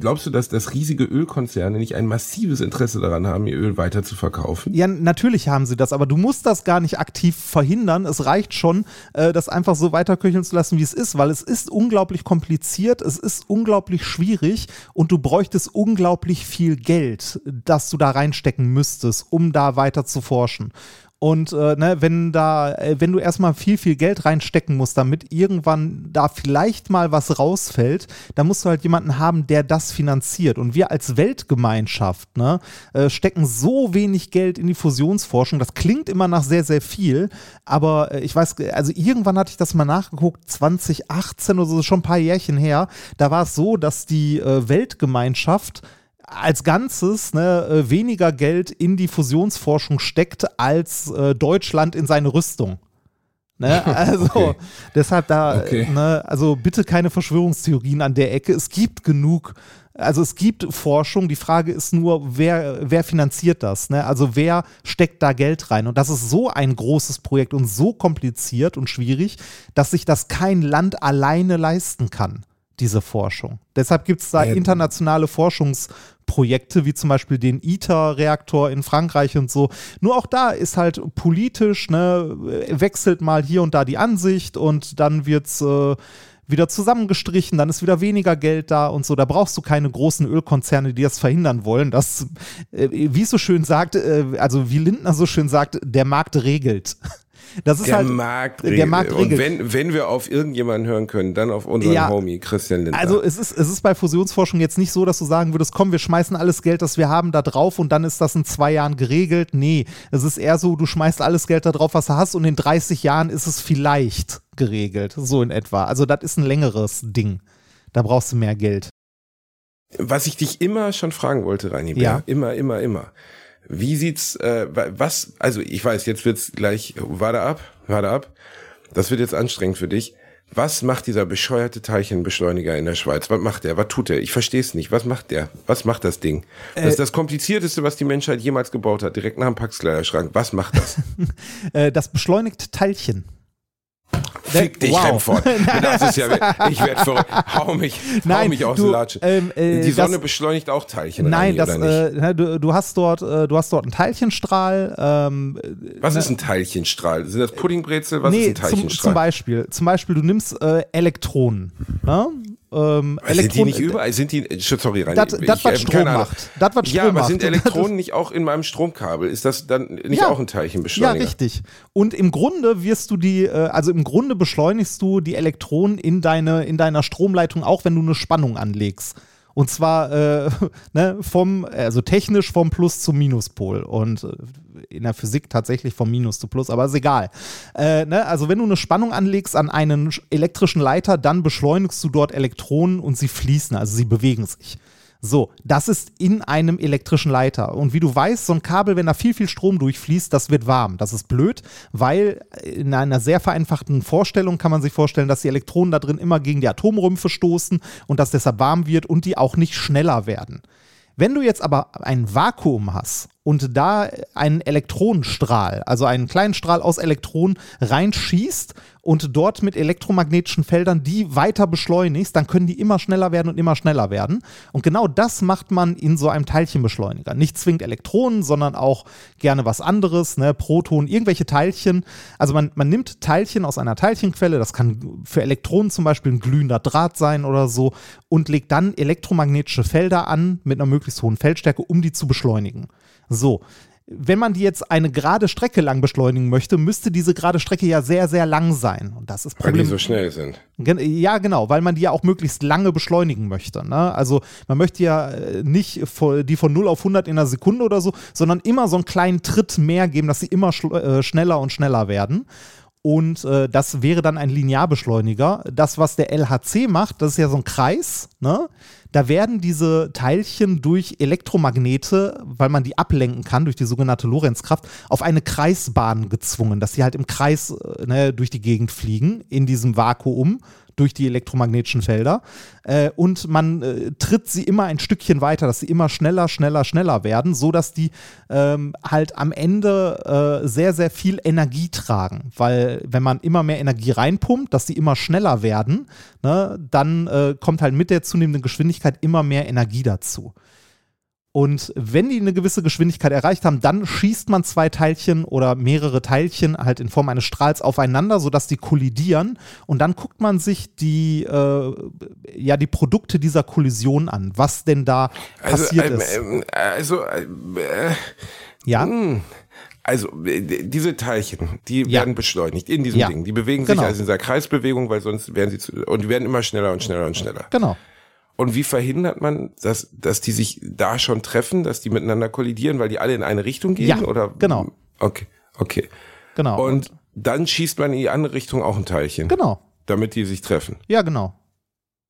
D: glaubst du, dass, dass riesige Ölkonzerne nicht ein massives Interesse daran haben, ihr Öl weiter zu verkaufen?
C: Ja, natürlich haben sie das, aber du musst das gar nicht aktiv verhindern. Es reicht schon, äh, das einfach so weiterköcheln zu lassen, wie es ist, weil es ist unglaublich kompliziert, es ist unglaublich schwierig und du bräuchtest unglaublich viel Geld, das du da reinstecken müsstest, um da weiter zu forschen. Und äh, ne, wenn da, äh, wenn du erstmal viel, viel Geld reinstecken musst, damit irgendwann da vielleicht mal was rausfällt, dann musst du halt jemanden haben, der das finanziert. Und wir als Weltgemeinschaft ne, äh, stecken so wenig Geld in die Fusionsforschung. Das klingt immer nach sehr, sehr viel, aber äh, ich weiß, also irgendwann hatte ich das mal nachgeguckt, 2018 oder so, schon ein paar Jährchen her. Da war es so, dass die äh, Weltgemeinschaft als Ganzes ne, äh, weniger Geld in die Fusionsforschung steckt als äh, Deutschland in seine Rüstung. Ne? Also
D: Okay.
C: deshalb da,
D: Okay.
C: ne, also bitte keine Verschwörungstheorien an der Ecke. Es gibt genug, also es gibt Forschung. Die Frage ist nur, wer, wer finanziert das? Ne? Also wer steckt da Geld rein? Und das ist so ein großes Projekt und so kompliziert und schwierig, dass sich das kein Land alleine leisten kann, diese Forschung. Deshalb gibt es da
D: Ja.
C: internationale Forschungsprojekte, wie zum Beispiel den ITER-Reaktor in Frankreich und so. Nur auch da ist halt politisch, ne, wechselt mal hier und da die Ansicht und dann wird's äh, wieder zusammengestrichen, dann ist wieder weniger Geld da und so. Da brauchst du keine großen Ölkonzerne, die das verhindern wollen. Das, äh, wie es so schön sagt, äh, also wie Lindner so schön sagt, der Markt regelt. Das ist
D: Der
C: halt,
D: Markt
C: der
D: regelt.
C: Markt
D: Und
C: regelt.
D: wenn, wenn wir auf irgendjemanden hören können, dann auf unseren
C: Ja.
D: Homie Christian Lindner.
C: Also es ist, es ist bei Fusionsforschung jetzt nicht so, dass du sagen würdest, komm, wir schmeißen alles Geld, das wir haben, da drauf und dann ist das in zwei Jahren geregelt. Nee, es ist eher so, du schmeißt alles Geld da drauf, was du hast und in 30 Jahren ist es vielleicht geregelt. So in etwa. Also das ist ein längeres Ding. Da brauchst du mehr Geld.
D: Was ich dich immer schon fragen wollte, Reini Bär,
C: Ja.
D: immer, immer, immer. Wie sieht's, äh, wa- was, also ich weiß, jetzt wird's gleich, warte ab, warte ab. Das wird jetzt anstrengend für dich. Was macht dieser bescheuerte Teilchenbeschleuniger in der Schweiz? Was macht der? Was tut er? Ich verstehe es nicht. Was macht der? Was macht das Ding? Das
C: Äh,
D: ist das komplizierteste, was die Menschheit jemals gebaut hat, direkt nach dem Packskleiderschrank. Was macht das?
C: Äh, das beschleunigt Teilchen.
D: Fick dich,
C: Wow.
D: Remford. Das ist ja, ich werde verrückt. Hau mich, hau
C: Nein,
D: mich aus der Latsche.
C: ähm, äh,
D: die Sonne
C: das-
D: beschleunigt auch Teilchen,
C: Nein, das, äh, ne, du, du hast dort, äh, du hast dort einen Teilchenstrahl. Ähm,
D: Was ist ein Teilchenstrahl? Sind das Puddingbrezel? Was
C: nee,
D: ist ein
C: zum,
D: Teilchenstrahl?
C: zum Beispiel, zum Beispiel, du nimmst äh, Elektronen. Ne? Ähm,
D: sind die
C: Elektronen-
D: nicht überall? Sind die, äh, sorry, Reini.
C: Das- was
D: äh,
C: Strom macht. Das, was
D: Ja,
C: Strom
D: aber sind. Elektronen nicht auch in meinem Stromkabel? Ist das dann nicht
C: Ja.
D: auch ein
C: Ja,
D: Teilchenbeschleuniger?
C: richtig. Und im Grunde wirst du die, äh, also im Grunde beschleunigst du die Elektronen in, deine, in deiner Stromleitung auch, wenn du eine Spannung anlegst. Und zwar äh, ne, vom, also technisch vom Plus zum Minuspol und äh, in der Physik tatsächlich vom Minus zu Plus, aber ist egal. Äh, ne, also wenn du eine Spannung anlegst an einen sch- elektrischen Leiter, dann beschleunigst du dort Elektronen und sie fließen, also sie bewegen sich. So, das ist in einem elektrischen Leiter. Und wie du weißt, so ein Kabel, wenn da viel, viel Strom durchfließt, das wird warm. Das ist blöd, weil in einer sehr vereinfachten Vorstellung kann man sich vorstellen, dass die Elektronen da drin immer gegen die Atomrümpfe stoßen und dass deshalb warm wird und die auch nicht schneller werden. Wenn du jetzt aber ein Vakuum hast und da einen Elektronenstrahl, also einen kleinen Strahl aus Elektronen reinschießt und dort mit elektromagnetischen Feldern die weiter beschleunigst, dann können die immer schneller werden und immer schneller werden. Und genau das macht man in so einem Teilchenbeschleuniger. Nicht zwingend Elektronen, sondern auch gerne was anderes, ne, Protonen, irgendwelche Teilchen. Also man, man nimmt Teilchen aus einer Teilchenquelle, das kann für Elektronen zum Beispiel ein glühender Draht sein oder so, und legt dann elektromagnetische Felder an mit einer möglichst hohen Feldstärke, um die zu beschleunigen. So. Wenn man die jetzt eine gerade Strecke lang beschleunigen möchte, müsste diese gerade Strecke ja sehr, sehr lang sein. Und das ist
D: Weil die
C: Problem.
D: so schnell sind.
C: Ja, genau, weil man die ja auch möglichst lange beschleunigen möchte. Ne? Also man möchte ja äh, nicht die von 0 auf 100 in einer Sekunde oder so, sondern immer so einen kleinen Tritt mehr geben, dass sie immer äh, schneller und schneller werden. Und äh, das wäre dann ein Linearbeschleuniger. Das, was der LHC macht, das ist ja so ein Kreis, ne? Da werden diese Teilchen durch Elektromagnete, weil man die ablenken kann, durch die sogenannte Lorenzkraft, auf eine Kreisbahn gezwungen, dass sie halt im Kreis äh, ne, durch die Gegend fliegen, in diesem Vakuum durch die elektromagnetischen Felder. Äh, und man äh, tritt sie immer ein Stückchen weiter, dass sie immer schneller, schneller, schneller werden, so dass die ähm, halt am Ende äh, sehr, sehr viel Energie tragen. Weil wenn man immer mehr Energie reinpumpt, dass sie immer schneller werden, ne, dann äh, kommt halt mit der zunehmenden Geschwindigkeit immer mehr Energie dazu. Und wenn die eine gewisse Geschwindigkeit erreicht haben, dann schießt man zwei Teilchen oder mehrere Teilchen halt in Form eines Strahls aufeinander, sodass die kollidieren. Und dann guckt man sich die, äh, ja, die Produkte dieser Kollision an, was denn da
D: Also,
C: passiert
D: ähm,
C: ist.
D: ähm, also, äh,
C: ja,
D: mh. also äh, diese Teilchen, die
C: Ja.
D: werden beschleunigt in diesem
C: Ja.
D: Ding. Die bewegen sich
C: Genau.
D: also in dieser Kreisbewegung, weil sonst werden sie zu, und die werden immer schneller und schneller und schneller.
C: genau.
D: Und wie verhindert man, dass, dass die sich da schon treffen, dass die miteinander kollidieren, weil die alle in eine Richtung gehen?
C: Ja,
D: oder?
C: genau.
D: Okay, okay.
C: Genau.
D: Und dann schießt man in die andere Richtung auch ein Teilchen,
C: genau.
D: damit die sich treffen.
C: Ja, genau.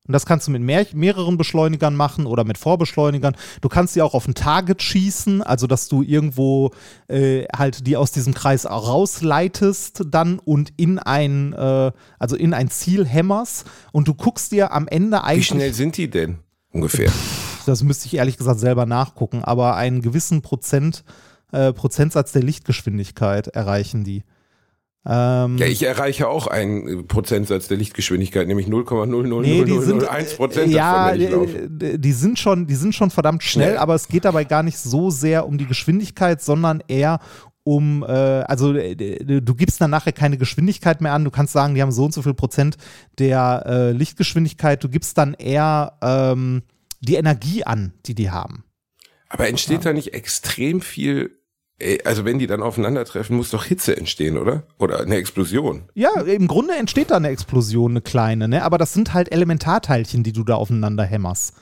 C: Und das kannst du mit mehr, mehreren Beschleunigern machen oder mit Vorbeschleunigern. Du kannst sie auch auf ein Target schießen, also dass du irgendwo äh, halt die aus diesem Kreis rausleitest dann und in ein, äh, also in ein Ziel hämmerst und du guckst dir am Ende
D: Wie
C: eigentlich.
D: schnell sind die denn ungefähr?
C: Das müsste ich ehrlich gesagt selber nachgucken, aber einen gewissen Prozent, äh, Prozentsatz der Lichtgeschwindigkeit erreichen die. Ähm,
D: Ja, ich erreiche auch einen Prozentsatz der Lichtgeschwindigkeit, nämlich 0,00001
C: Nee, die sind,
D: Prozent
C: äh, ja,
D: laufe.
C: die, sind schon, die sind schon verdammt schnell,
D: Schnell.
C: aber es geht dabei gar nicht so sehr um die Geschwindigkeit, sondern eher um, äh, also äh, du gibst dann nachher keine Geschwindigkeit mehr an. Du kannst sagen, die haben so und so viel Prozent der äh, Lichtgeschwindigkeit. Du gibst dann eher ähm, die Energie an, die die haben.
D: Aber entsteht da nicht extrem viel, äh, also wenn die dann aufeinandertreffen, muss doch Hitze entstehen, oder? Oder eine Explosion.
C: Ja, im Grunde entsteht da eine Explosion, eine kleine, ne? aber das sind halt Elementarteilchen, die du da aufeinander hämmerst.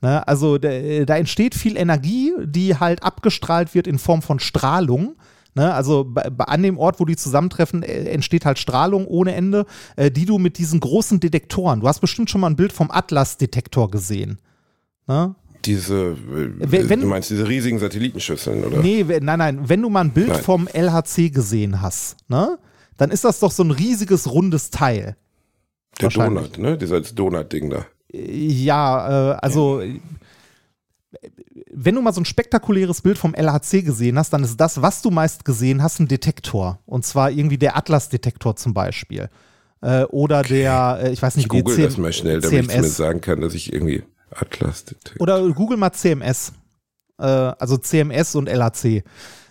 C: Ne? Also da, da entsteht viel Energie, die halt abgestrahlt wird in Form von Strahlung. Ne? Also an dem Ort, wo die zusammentreffen, äh, entsteht halt Strahlung ohne Ende, äh, die du mit diesen großen Detektoren, du hast bestimmt schon mal ein Bild vom Atlas-Detektor gesehen. Ne?
D: Diese, äh,
C: Wenn- wenn-
D: du meinst diese riesigen Satellitenschüsseln, oder?
C: Nee, nein, nein, wenn du mal ein Bild
D: Nein.
C: vom LHC gesehen hast, ne? dann ist das doch so ein riesiges rundes Teil.
D: Der. Donut, ne? Dieser Donut-Ding da.
C: Ja, äh, also äh, wenn du mal so ein spektakuläres Bild vom LHC gesehen hast, dann ist das, was du meist gesehen hast, ein Detektor. Und zwar irgendwie der Atlas-Detektor zum Beispiel. Äh, oder der, äh, ich weiß nicht,
D: Ich google
C: der
D: das mal schnell, damit ich
C: CMS.
D: zumindest sagen kann, dass ich irgendwie Atlas Detect-
C: Oder google mal CMS. Äh, also CMS und LHC.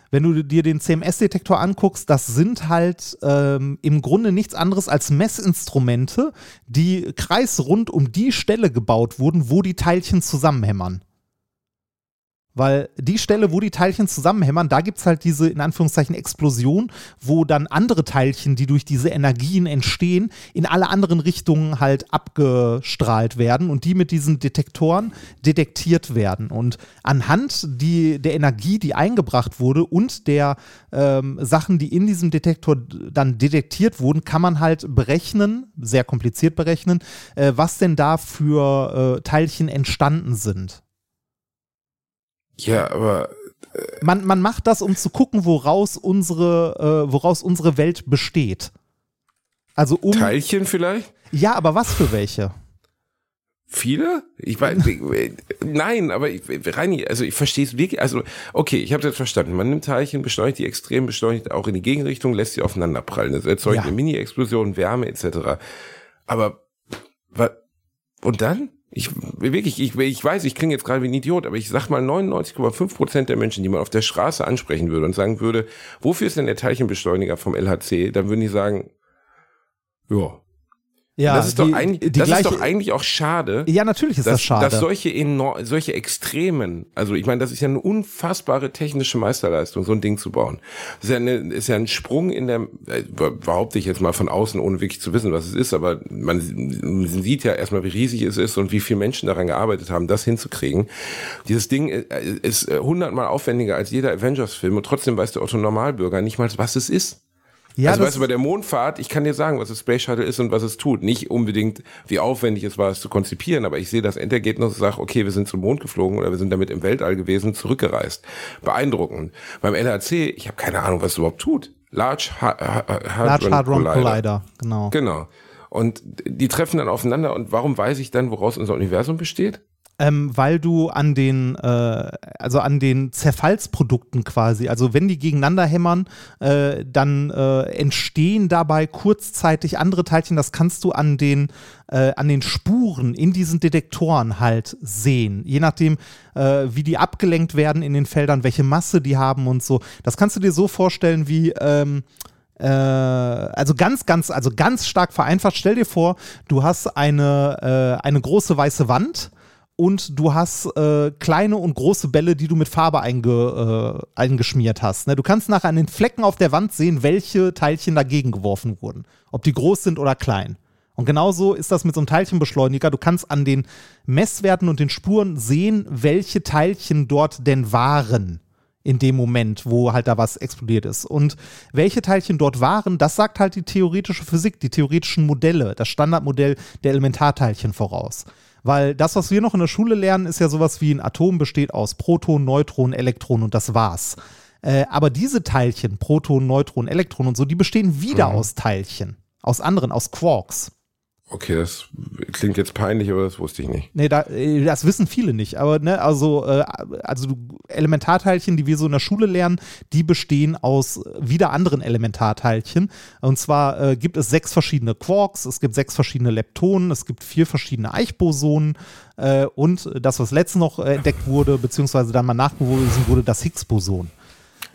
C: Wenn du dir den CMS-Detektor anguckst, das sind halt ähm, im Grunde nichts anderes als Messinstrumente, die kreisrund um die Stelle gebaut wurden, wo die Teilchen zusammenhämmern. Weil die Stelle, wo die Teilchen zusammenhämmern, da gibt es halt diese, in Anführungszeichen, Explosion, wo dann andere Teilchen, die durch diese Energien entstehen, in alle anderen Richtungen halt abgestrahlt werden und die mit diesen Detektoren detektiert werden. Und anhand die, der Energie, die eingebracht wurde und der ähm, Sachen, die in diesem Detektor dann detektiert wurden, kann man halt berechnen, sehr kompliziert berechnen, äh, was denn da für äh, Teilchen entstanden sind.
D: Ja, aber
C: Man, man macht das, um zu gucken, woraus unsere, äh, woraus unsere Welt besteht. Also um.
D: Teilchen vielleicht?
C: Ja, aber was für welche?
D: Viele? Ich weiß, nein, aber ich, Reini, also ich verstehe es wirklich. Also okay, ich habe es jetzt verstanden. Man nimmt Teilchen, beschleunigt die extrem, beschleunigt auch in die Gegenrichtung, lässt sie aufeinander prallen. Das erzeugt
C: Ja.
D: eine Mini-Explosion, Wärme etc. Aber wa, und dann? Ich wirklich, ich, ich weiß, ich klinge jetzt gerade wie ein Idiot, aber ich sag mal 99,5 Prozent der Menschen, die man auf der Straße ansprechen würde und sagen würde, wofür ist denn der Teilchenbeschleuniger vom LHC? Dann würden die sagen, ja,
C: Ja,
D: das ist
C: die,
D: doch eigentlich, das
C: gleiche,
D: ist doch eigentlich auch schade
C: Ja, natürlich ist
D: dass,
C: das schade.
D: dass solche enorm, solche Extremen, also ich meine, das ist ja eine unfassbare technische Meisterleistung, so ein Ding zu bauen. Das ist ja, eine, ist ja ein Sprung in der, äh, behaupte ich jetzt mal von außen, ohne wirklich zu wissen, was es ist, aber man, sieht ja erstmal, wie riesig es ist und wie viele Menschen daran gearbeitet haben, das hinzukriegen. Dieses Ding äh, ist äh, hundertmal aufwendiger als jeder Avengers-Film und trotzdem weiß der Otto Normalbürger nicht mal, was es ist.
C: Ja,
D: also
C: das-
D: weißt du, bei der Mondfahrt, ich kann dir sagen, was das Space Shuttle ist und was es tut. Nicht unbedingt, wie aufwendig es war, es zu konzipieren, aber ich sehe das Endergebnis und sage, okay, wir sind zum Mond geflogen oder wir sind damit im Weltall gewesen, zurückgereist. Beeindruckend. Beim LHC, ich habe keine Ahnung, was es überhaupt tut. Large Ha- Ha-
C: Large Hadron
D: Collider.
C: Collider, genau.
D: Genau. Und die treffen dann aufeinander und warum weiß ich dann, woraus unser Universum besteht?
C: Ähm, weil du an den, äh, also an den Zerfallsprodukten quasi, also wenn die gegeneinander hämmern, äh, dann äh, entstehen dabei kurzzeitig andere Teilchen. Das kannst du an den, äh, an den Spuren in diesen Detektoren halt sehen. Je nachdem, äh, wie die abgelenkt werden in den Feldern, welche Masse die haben und so. Das kannst du dir so vorstellen wie, ähm, äh, also ganz, ganz, also ganz stark vereinfacht. Stell dir vor, du hast eine, äh, eine große weiße Wand und du hast äh, kleine und große Bälle, die du mit Farbe einge, äh, eingeschmiert hast. Ne? Du kannst nachher an den Flecken auf der Wand sehen, welche Teilchen dagegen geworfen wurden. Ob die groß sind oder klein. Und genauso ist das mit so einem Teilchenbeschleuniger. Du kannst an den Messwerten und den Spuren sehen, welche Teilchen dort denn waren in dem Moment, wo halt da was explodiert ist. Und welche Teilchen dort waren, das sagt halt die theoretische Physik, die theoretischen Modelle, das Standardmodell der Elementarteilchen voraus. Weil das, was wir noch in der Schule lernen, ist ja sowas wie ein Atom besteht aus Proton, Neutron, Elektron und das war's. Äh, aber diese Teilchen, Proton, Neutron, Elektron und so, die bestehen wieder aus Teilchen. Aus anderen, aus Quarks.
D: Okay, das klingt jetzt peinlich, aber das wusste ich nicht.
C: Nee, da, äh, das wissen viele nicht. Aber ne, also, äh, also Elementarteilchen, die wir so in der Schule lernen, die bestehen aus wieder anderen Elementarteilchen. Und zwar äh, gibt es sechs verschiedene Quarks, es gibt sechs verschiedene Leptonen, es gibt vier verschiedene Eichbosonen äh, und das, was letztens noch äh, entdeckt wurde, beziehungsweise dann mal nachgewiesen wurde, das Higgs-Boson.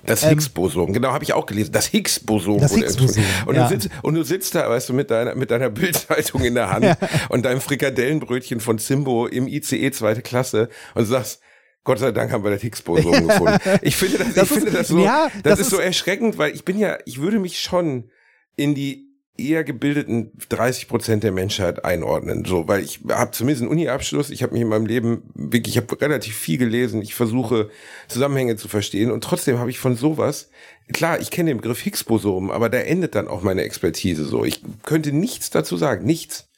D: Das Higgs-Boson, genau, habe ich auch gelesen. Das Higgs-Boson.
C: Ähm, Das
D: wurde
C: Higgs-Boson.
D: Und,
C: ja.
D: du sitzt, und du sitzt da, weißt du, mit deiner, mit deiner Bildzeitung in der Hand und deinem Frikadellenbrötchen von Zimbo im ICE zweite Klasse und sagst, Gott sei Dank haben wir das Higgs-Boson gefunden. Ich finde das,
C: Das
D: ich finde
C: ist-
D: das so,
C: ja,
D: das,
C: das
D: ist so
C: ist-
D: erschreckend, weil ich bin ja, ich würde mich schon in die eher gebildeten 30 Prozent der Menschheit einordnen, so, weil ich habe zumindest einen Uni-Abschluss, ich habe mich in meinem Leben wirklich, ich habe relativ viel gelesen, ich versuche Zusammenhänge zu verstehen. Und trotzdem habe ich von sowas, klar, ich kenne den Begriff Higgs-Boson, aber da endet dann auch meine Expertise so. Ich könnte nichts dazu sagen, nichts.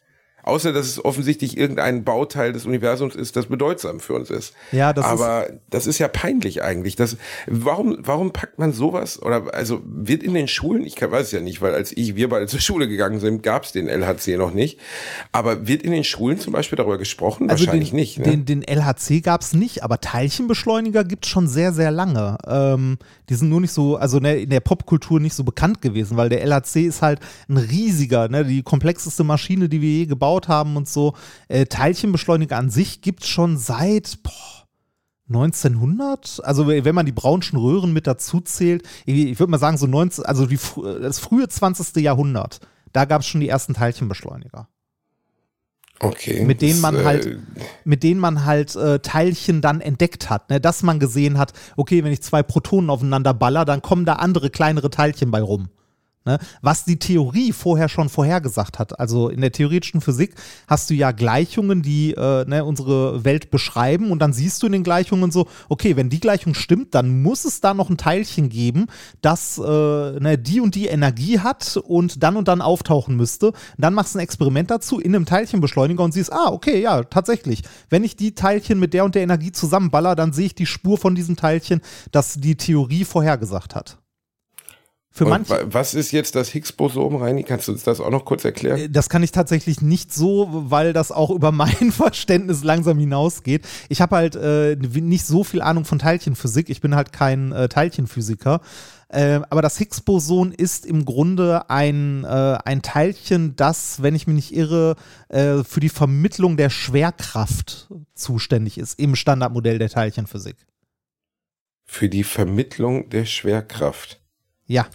D: Außer, dass es offensichtlich irgendein Bauteil des Universums ist, das bedeutsam für uns ist.
C: Ja, das ist-
D: Aber das ist ja peinlich eigentlich. Das, warum, warum packt man sowas? Oder also wird in den Schulen, ich kann, weiß es ja nicht, weil als ich, wir beide zur Schule gegangen sind, gab es den LHC noch nicht. Aber wird in den Schulen zum Beispiel darüber gesprochen? Wahrscheinlich
C: den,
D: nicht. Ne?
C: Den, den LHC gab es nicht, aber Teilchenbeschleuniger gibt es schon sehr, sehr lange. Ähm, die sind nur nicht so, also ne, in der Popkultur nicht so bekannt gewesen, weil der LHC ist halt ein riesiger, ne, die komplexeste Maschine, die wir je gebaut haben und so. Äh, Teilchenbeschleuniger an sich gibt es schon seit boah, 1900, also wenn man die Braunschen Röhren mit dazu zählt, ich, würde mal sagen so 19, also die, das frühe 20. Jahrhundert, da gab es schon die ersten Teilchenbeschleuniger.
D: okay.
C: mit denen
D: das,
C: man
D: äh,
C: halt, mit denen man halt äh, Teilchen dann entdeckt hat, ne? dass man gesehen hat, okay, wenn ich zwei Protonen aufeinander baller, dann kommen da andere kleinere Teilchen bei rum. Ne? Was die Theorie vorher schon vorhergesagt hat. Also in der theoretischen Physik hast du ja Gleichungen, die äh, ne, unsere Welt beschreiben und dann siehst du in den Gleichungen so, okay, wenn die Gleichung stimmt, dann muss es da noch ein Teilchen geben, das äh, ne, die und die Energie hat und dann und dann auftauchen müsste. Dann machst du ein Experiment dazu in einem Teilchenbeschleuniger und siehst, ah, okay, ja, tatsächlich. Wenn ich die Teilchen mit der und der Energie zusammenballer, dann sehe ich die Spur von diesem Teilchen, das die Theorie vorhergesagt hat. Für manche.
D: wa- was ist jetzt das Higgs-Boson, Reini? Kannst du uns das auch noch kurz erklären?
C: Äh, Das kann ich tatsächlich nicht so, weil das auch über mein Verständnis langsam hinausgeht. Ich habe halt äh, nicht so viel Ahnung von Teilchenphysik. Ich bin halt kein äh, Teilchenphysiker. Äh, aber das Higgs-Boson ist im Grunde ein, äh, ein Teilchen, das, wenn ich mich nicht irre, äh, für die Vermittlung der Schwerkraft zuständig ist im Standardmodell der Teilchenphysik.
D: Für die Vermittlung der Schwerkraft.
C: Ja.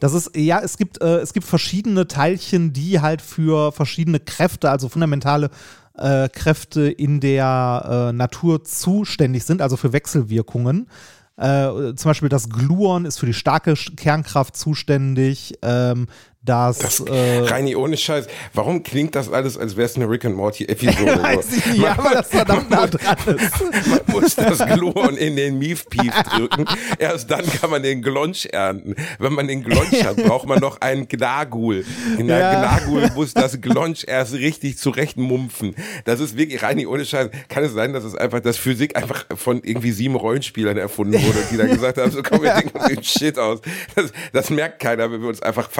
C: Das ist, ja, es gibt, äh, es gibt verschiedene Teilchen, die halt für verschiedene Kräfte, also fundamentale äh, Kräfte in der äh, Natur zuständig sind, also für Wechselwirkungen. Äh, zum Beispiel das Gluon ist für die starke Kernkraft zuständig. Ähm, dass.
D: Das,
C: äh,
D: Reini, ohne Scheiß, warum klingt das alles, als wäre es eine Rick and Morty-Episode?
C: weiß ich nicht, aber das verdammt nah dran ist.
D: Man muss das Gluon in den Miefpief drücken. Erst dann kann man den Glonsch ernten. Wenn man den Glonsch hat, braucht man noch einen Gnagul. In der
C: Ja.
D: Gnagul muss das Glonsch erst richtig zurechtmumpfen. Das ist wirklich, Reini, ohne Scheiß, kann es sein, dass es einfach, dass Physik einfach von irgendwie sieben Rollenspielern erfunden wurde, die dann gesagt haben, so komm, wir denken uns den Shit aus. Das, das merkt keiner, wenn wir uns einfach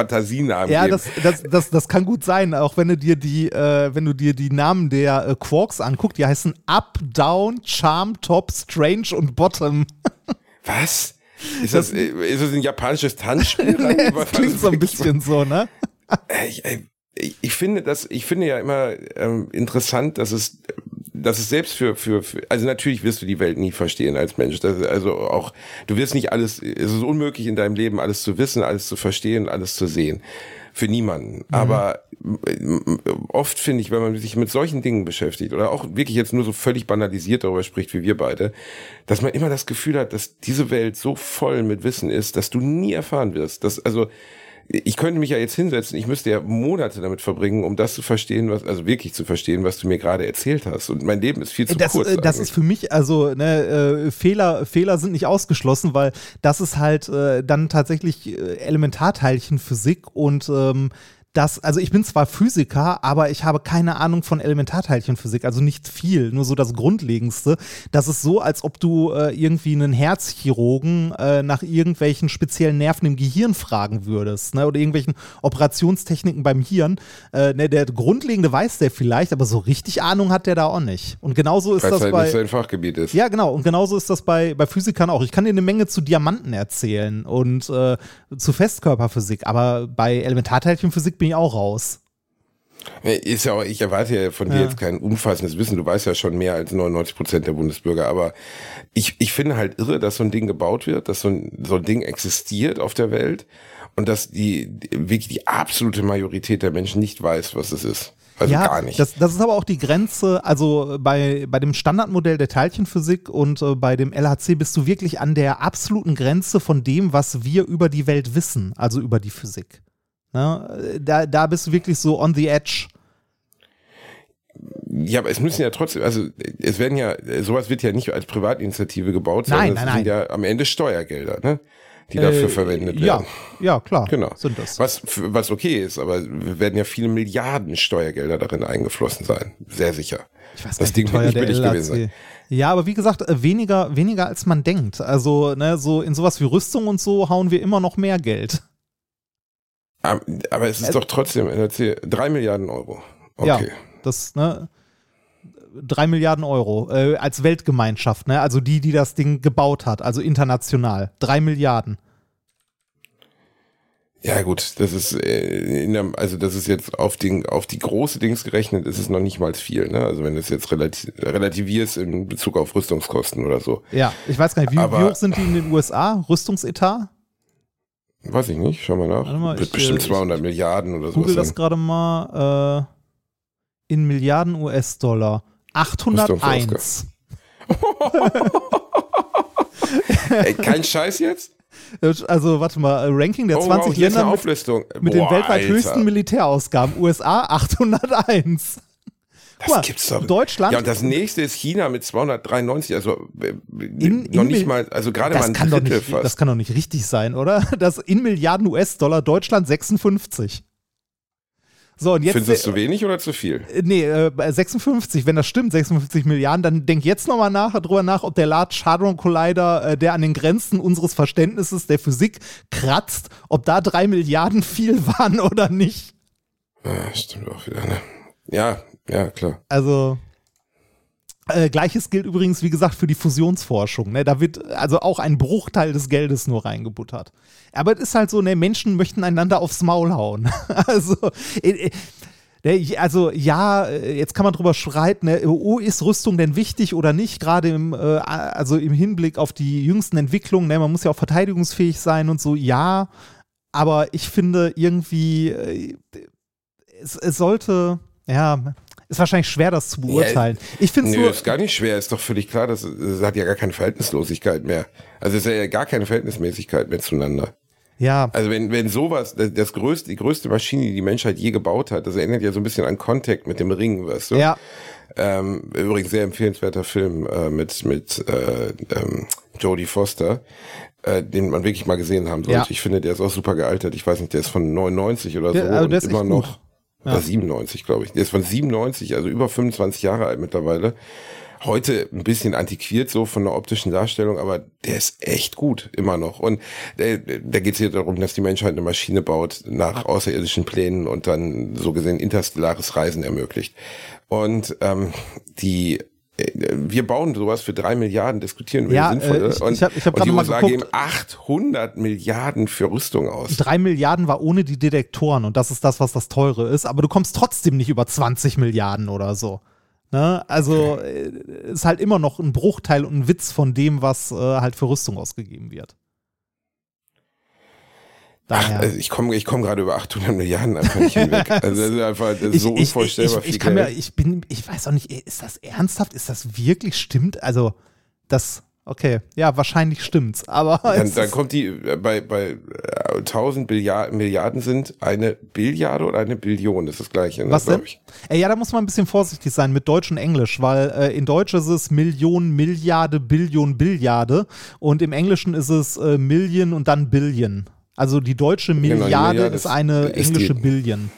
D: Fantasienamen
C: Ja,
D: geben.
C: das, das, das, das kann gut sein, auch wenn du dir die, äh, wenn du dir die Namen der äh, Quarks anguckst, die heißen Up, Down, Charm, Top, Strange und Bottom.
D: Was? Ist das, äh, ist das ein japanisches Tanzspiel? Reini?
C: das klingt so ein bisschen so, ne?
D: Äh, Ich, ich, ich finde das, ich finde ja immer ähm, interessant, dass es, dass es selbst für, für, für, also natürlich wirst du die Welt nie verstehen als Mensch. Das, ist also auch, du wirst nicht alles, es ist unmöglich in deinem Leben alles zu wissen, alles zu verstehen, alles zu sehen. Für niemanden. Aber ähm, oft finde ich, wenn man sich mit solchen Dingen beschäftigt oder auch wirklich jetzt nur so völlig banalisiert darüber spricht, wie wir beide, dass man immer das Gefühl hat, dass diese Welt so voll mit Wissen ist, dass du nie erfahren wirst. Dass, also, ich könnte mich ja jetzt hinsetzen, ich müsste ja Monate damit verbringen, um das zu verstehen, was, also wirklich zu verstehen, was du mir gerade erzählt hast. Und mein Leben ist viel zu
C: Das,
D: kurz.
C: äh, das
D: eigentlich.
C: ist für mich, also ne, äh, Fehler, Fehler sind nicht ausgeschlossen, weil das ist halt äh, dann tatsächlich äh, Elementarteilchenphysik und ähm, das, also ich bin zwar Physiker, aber ich habe keine Ahnung von Elementarteilchenphysik, also nicht viel, nur so das Grundlegendste. Das ist so, als ob du äh, irgendwie einen Herzchirurgen äh, nach irgendwelchen speziellen Nerven im Gehirn fragen würdest, ne, oder irgendwelchen Operationstechniken beim Hirn. Äh, ne, der Grundlegende weiß der vielleicht, aber so richtig Ahnung hat der da auch nicht. Und genauso ist
D: Weil es
C: das
D: halt
C: bei
D: nicht sein Fachgebiet ist.
C: ja, genau. Und genauso ist das bei, bei Physikern auch. Ich kann dir eine Menge zu Diamanten erzählen und äh, zu Festkörperphysik, aber bei Elementarteilchenphysik bin ich auch raus.
D: Ist ja auch, ich erwarte ja von dir
C: Ja.
D: jetzt kein umfassendes Wissen. Du weißt ja schon mehr als 99 Prozent der Bundesbürger. Aber ich, ich finde halt irre, dass so ein Ding gebaut wird, dass so ein, so ein Ding existiert auf der Welt und dass die, die wirklich die absolute Majorität der Menschen nicht weiß, was es ist. Also
C: ja,
D: gar nicht.
C: Das, das ist aber auch die Grenze, also bei, bei dem Standardmodell der Teilchenphysik und äh, bei dem LHC bist du wirklich an der absoluten Grenze von dem, was wir über die Welt wissen, also über die Physik. Ne? Da, da bist du wirklich so on the edge.
D: Ja, aber es müssen ja trotzdem, also es werden ja, sowas wird ja nicht als Privatinitiative gebaut,
C: Nein,
D: sondern
C: nein,
D: es sind
C: nein.
D: ja am Ende Steuergelder, ne? Die dafür
C: Äh,
D: verwendet
C: ja,
D: werden.
C: ja, klar.
D: Genau.
C: Sind das.
D: Was, was okay ist, aber werden ja viele Milliarden Steuergelder darin eingeflossen sein. Sehr sicher.
C: Ich weiß
D: das Ding wird nicht billig gewesen sein.
C: Ja, aber wie gesagt, äh, weniger, weniger als man denkt. Also, ne, so in sowas wie Rüstung und so hauen wir immer noch mehr Geld.
D: Aber, aber es ist doch trotzdem, erzähl, drei Milliarden Euro.
C: Ja.
D: Okay.
C: Das, ne, drei Milliarden Euro äh, als Weltgemeinschaft, ne? Also die, die das Ding gebaut hat, also international. Drei Milliarden.
D: Ja, gut, das ist, äh, der, also das ist jetzt auf, den, auf die große Dings gerechnet, ist es noch nicht mal viel, ne? Also wenn du es jetzt relati relativierst in Bezug auf Rüstungskosten oder so.
C: Ja, ich weiß gar nicht, wie,
D: Aber-
C: wie hoch sind die in den USA? Rüstungsetat?
D: Weiß ich nicht, schau mal nach.
C: Mal,
D: Wird
C: ich,
D: bestimmt
C: äh,
D: 200 Milliarden oder
C: Google
D: sowas
C: das gerade mal. Äh, in Milliarden US-Dollar. 801.
D: Ey, kein Scheiß jetzt?
C: Also, warte mal, äh, Ranking der
D: Oh,
C: 20
D: wow,
C: Länder mit, mit den weltweit
D: Alter.
C: höchsten Militärausgaben. USA 801.
D: Das
C: Guck
D: gibt's doch.
C: Deutschland-
D: Ja, und das nächste ist China mit 293, also äh,
C: In-
D: noch
C: in
D: nicht mal, also gerade mal ein
C: kann, doch
D: Drittel
C: nicht,
D: fast.
C: das kann doch nicht richtig sein, oder? Das in Milliarden US-Dollar, Deutschland 56. So, und jetzt.
D: Findest du es zu wenig oder zu viel?
C: äh, Nee, äh, bei 56, wenn das stimmt, 56 Milliarden, dann denk jetzt nochmal nach, drüber nach, ob der Large Hadron Collider, äh, der an den Grenzen unseres Verständnisses der Physik kratzt, ob da drei Milliarden viel waren oder nicht.
D: Ah, stimmt auch wieder, ne? Ja, ja, klar.
C: Also. Äh, Gleiches gilt übrigens, wie gesagt, für die Fusionsforschung. Ne? Da wird also auch ein Bruchteil des Geldes nur reingebuttert. Aber es ist halt so, ne, Menschen möchten einander aufs Maul hauen. also, äh, äh, ne, also ja, äh, jetzt kann man drüber schreiten, ne, oh, ist Rüstung denn wichtig oder nicht, gerade im, äh, also im Hinblick auf die jüngsten Entwicklungen, ne, man muss ja auch verteidigungsfähig sein und so, ja, aber ich finde irgendwie, äh, es, es sollte, ja, ist wahrscheinlich schwer, das zu beurteilen. ich finde es
D: ist gar nicht schwer, ist doch völlig klar, das, das hat ja gar keine Verhältnislosigkeit mehr. Also es ist ja gar keine Verhältnismäßigkeit mehr zueinander.
C: Ja.
D: Also wenn, wenn sowas, das, das größte, die größte Maschine, die die Menschheit je gebaut hat, das erinnert ja so ein bisschen an Contact mit dem Ring, weißt du?
C: Ja.
D: Ähm, übrigens sehr empfehlenswerter Film äh, mit, mit äh, ähm, Jodie Foster, äh, den man wirklich mal gesehen haben sollte.
C: Ja.
D: Ich finde, der ist auch super gealtert. Ich weiß nicht, der ist von 99 oder so
C: Der- also
D: und
C: der ist
D: immer noch.
C: gut.
D: Oder 97, glaube ich. Der ist von 97, also über 25 Jahre alt mittlerweile. Heute ein bisschen antiquiert so von der optischen Darstellung, aber der ist echt gut, immer noch. Und äh, da geht es hier darum, dass die Menschheit eine Maschine baut nach außerirdischen Plänen und dann so gesehen interstellares Reisen ermöglicht. Und ähm, die wir bauen sowas für drei Milliarden, diskutieren wir
C: Ja,
D: sinnvoll.
C: äh, ich-
D: und,
C: ich hab- ich hab
D: und die USA
C: geguckt.
D: geben 800 Milliarden für Rüstung aus.
C: Drei Milliarden war ohne die Detektoren und das ist das, was das teure ist, aber du kommst trotzdem nicht über 20 Milliarden oder so. Ne? Also äh, ist halt immer noch ein Bruchteil und ein Witz von dem, was äh, halt für Rüstung ausgegeben wird.
D: Ach,
C: Daher.
D: also ich komme ich komm gerade über 800 Milliarden einfach nicht hinweg. Also das ist einfach das ist so unvorstellbar
C: ich, ich,
D: viel
C: kann mir,
D: Geld.
C: ich bin, ich weiß auch nicht, ist das ernsthaft? Ist das wirklich stimmt? Also, das, okay, ja, wahrscheinlich stimmt's, aber
D: Dann, dann kommt die, äh, bei, bei äh, 1000 Billiard, Milliarden sind eine Billiarde oder eine Billion, das ist das gleiche. ne,
C: was denn?
D: Ich.
C: Äh, ja, da muss man ein bisschen vorsichtig sein mit Deutsch und Englisch, weil äh, in Deutsch ist es Million, Milliarde, Billion, Billiarde und im Englischen ist es äh, Million und dann Billion. Also die deutsche
D: Genau, die
C: Milliarde
D: Milliarde
C: ist eine
D: ist
C: englische Billion.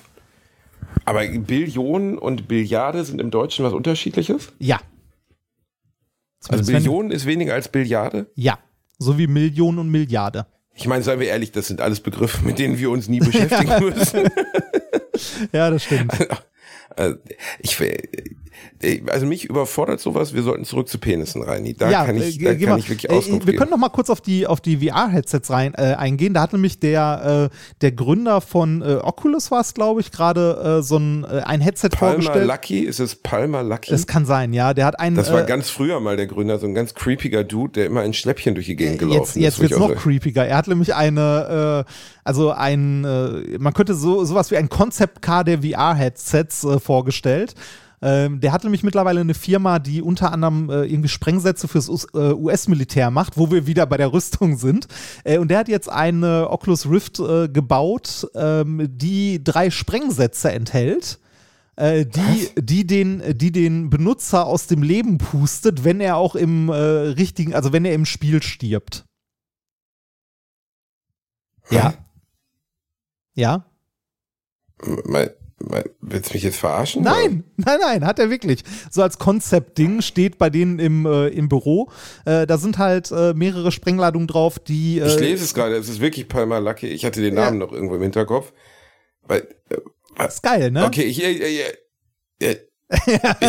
D: Aber Billionen und Billiarde sind im Deutschen was unterschiedliches?
C: Ja.
D: Also
C: Zumindest wenn-
D: Billionen ist weniger als Billiarde?
C: Ja, so wie Million und Milliarde.
D: Ich meine, seien wir ehrlich, das sind alles Begriffe, mit denen wir uns nie beschäftigen müssen.
C: Ja, das stimmt.
D: Also, ich, äh, also mich überfordert sowas, wir sollten zurück zu Penissen rein. Da
C: ja,
D: kann ich,
C: äh,
D: da kann
C: mal.
D: ich wirklich
C: Äh,
D: Auskunft
C: Wir
D: geben.
C: können noch mal kurz auf die, auf die VR-Headsets rein äh, eingehen. Da hat nämlich der, äh, der Gründer von äh, Oculus war es, glaube ich, gerade äh, so ein, äh, ein Headset
D: Palmer
C: vorgestellt.
D: Lucky, ist es Palmer Lucky?
C: Es kann sein, ja. Der hat einen.
D: Das war
C: äh,
D: ganz früher mal der Gründer, so ein ganz creepiger Dude, der immer in Schläppchen durch die Gegend gelaufen
C: Jetzt, jetzt
D: ist.
C: wird es noch creepiger. Er hat nämlich eine, äh, also ein, äh, man könnte so sowas wie ein Concept-Car der VR-Headsets äh, vorgestellt. Ähm, der hat nämlich mittlerweile eine Firma, die unter anderem äh, irgendwie Sprengsätze fürs US- äh, US-Militär macht, wo wir wieder bei der Rüstung sind. Äh, und der hat jetzt eine Oculus Rift äh, gebaut, ähm, die drei Sprengsätze enthält. Äh, die, die, den, die den Benutzer aus dem Leben pustet, wenn er auch im äh, richtigen, also wenn er im Spiel stirbt. Ja. Ja?
D: Willst du mich jetzt verarschen?
C: Nein, nein, nein, hat er wirklich. So als Konzeptding steht bei denen im, äh, im Büro. Äh, da sind halt äh, mehrere Sprengladungen drauf, die. Äh,
D: Ich lese es gerade, es ist wirklich Palmer Lucky. Ich hatte den Namen noch irgendwo im Hinterkopf. Weil, äh,
C: ist geil, ne?
D: okay, ich, äh, äh, äh,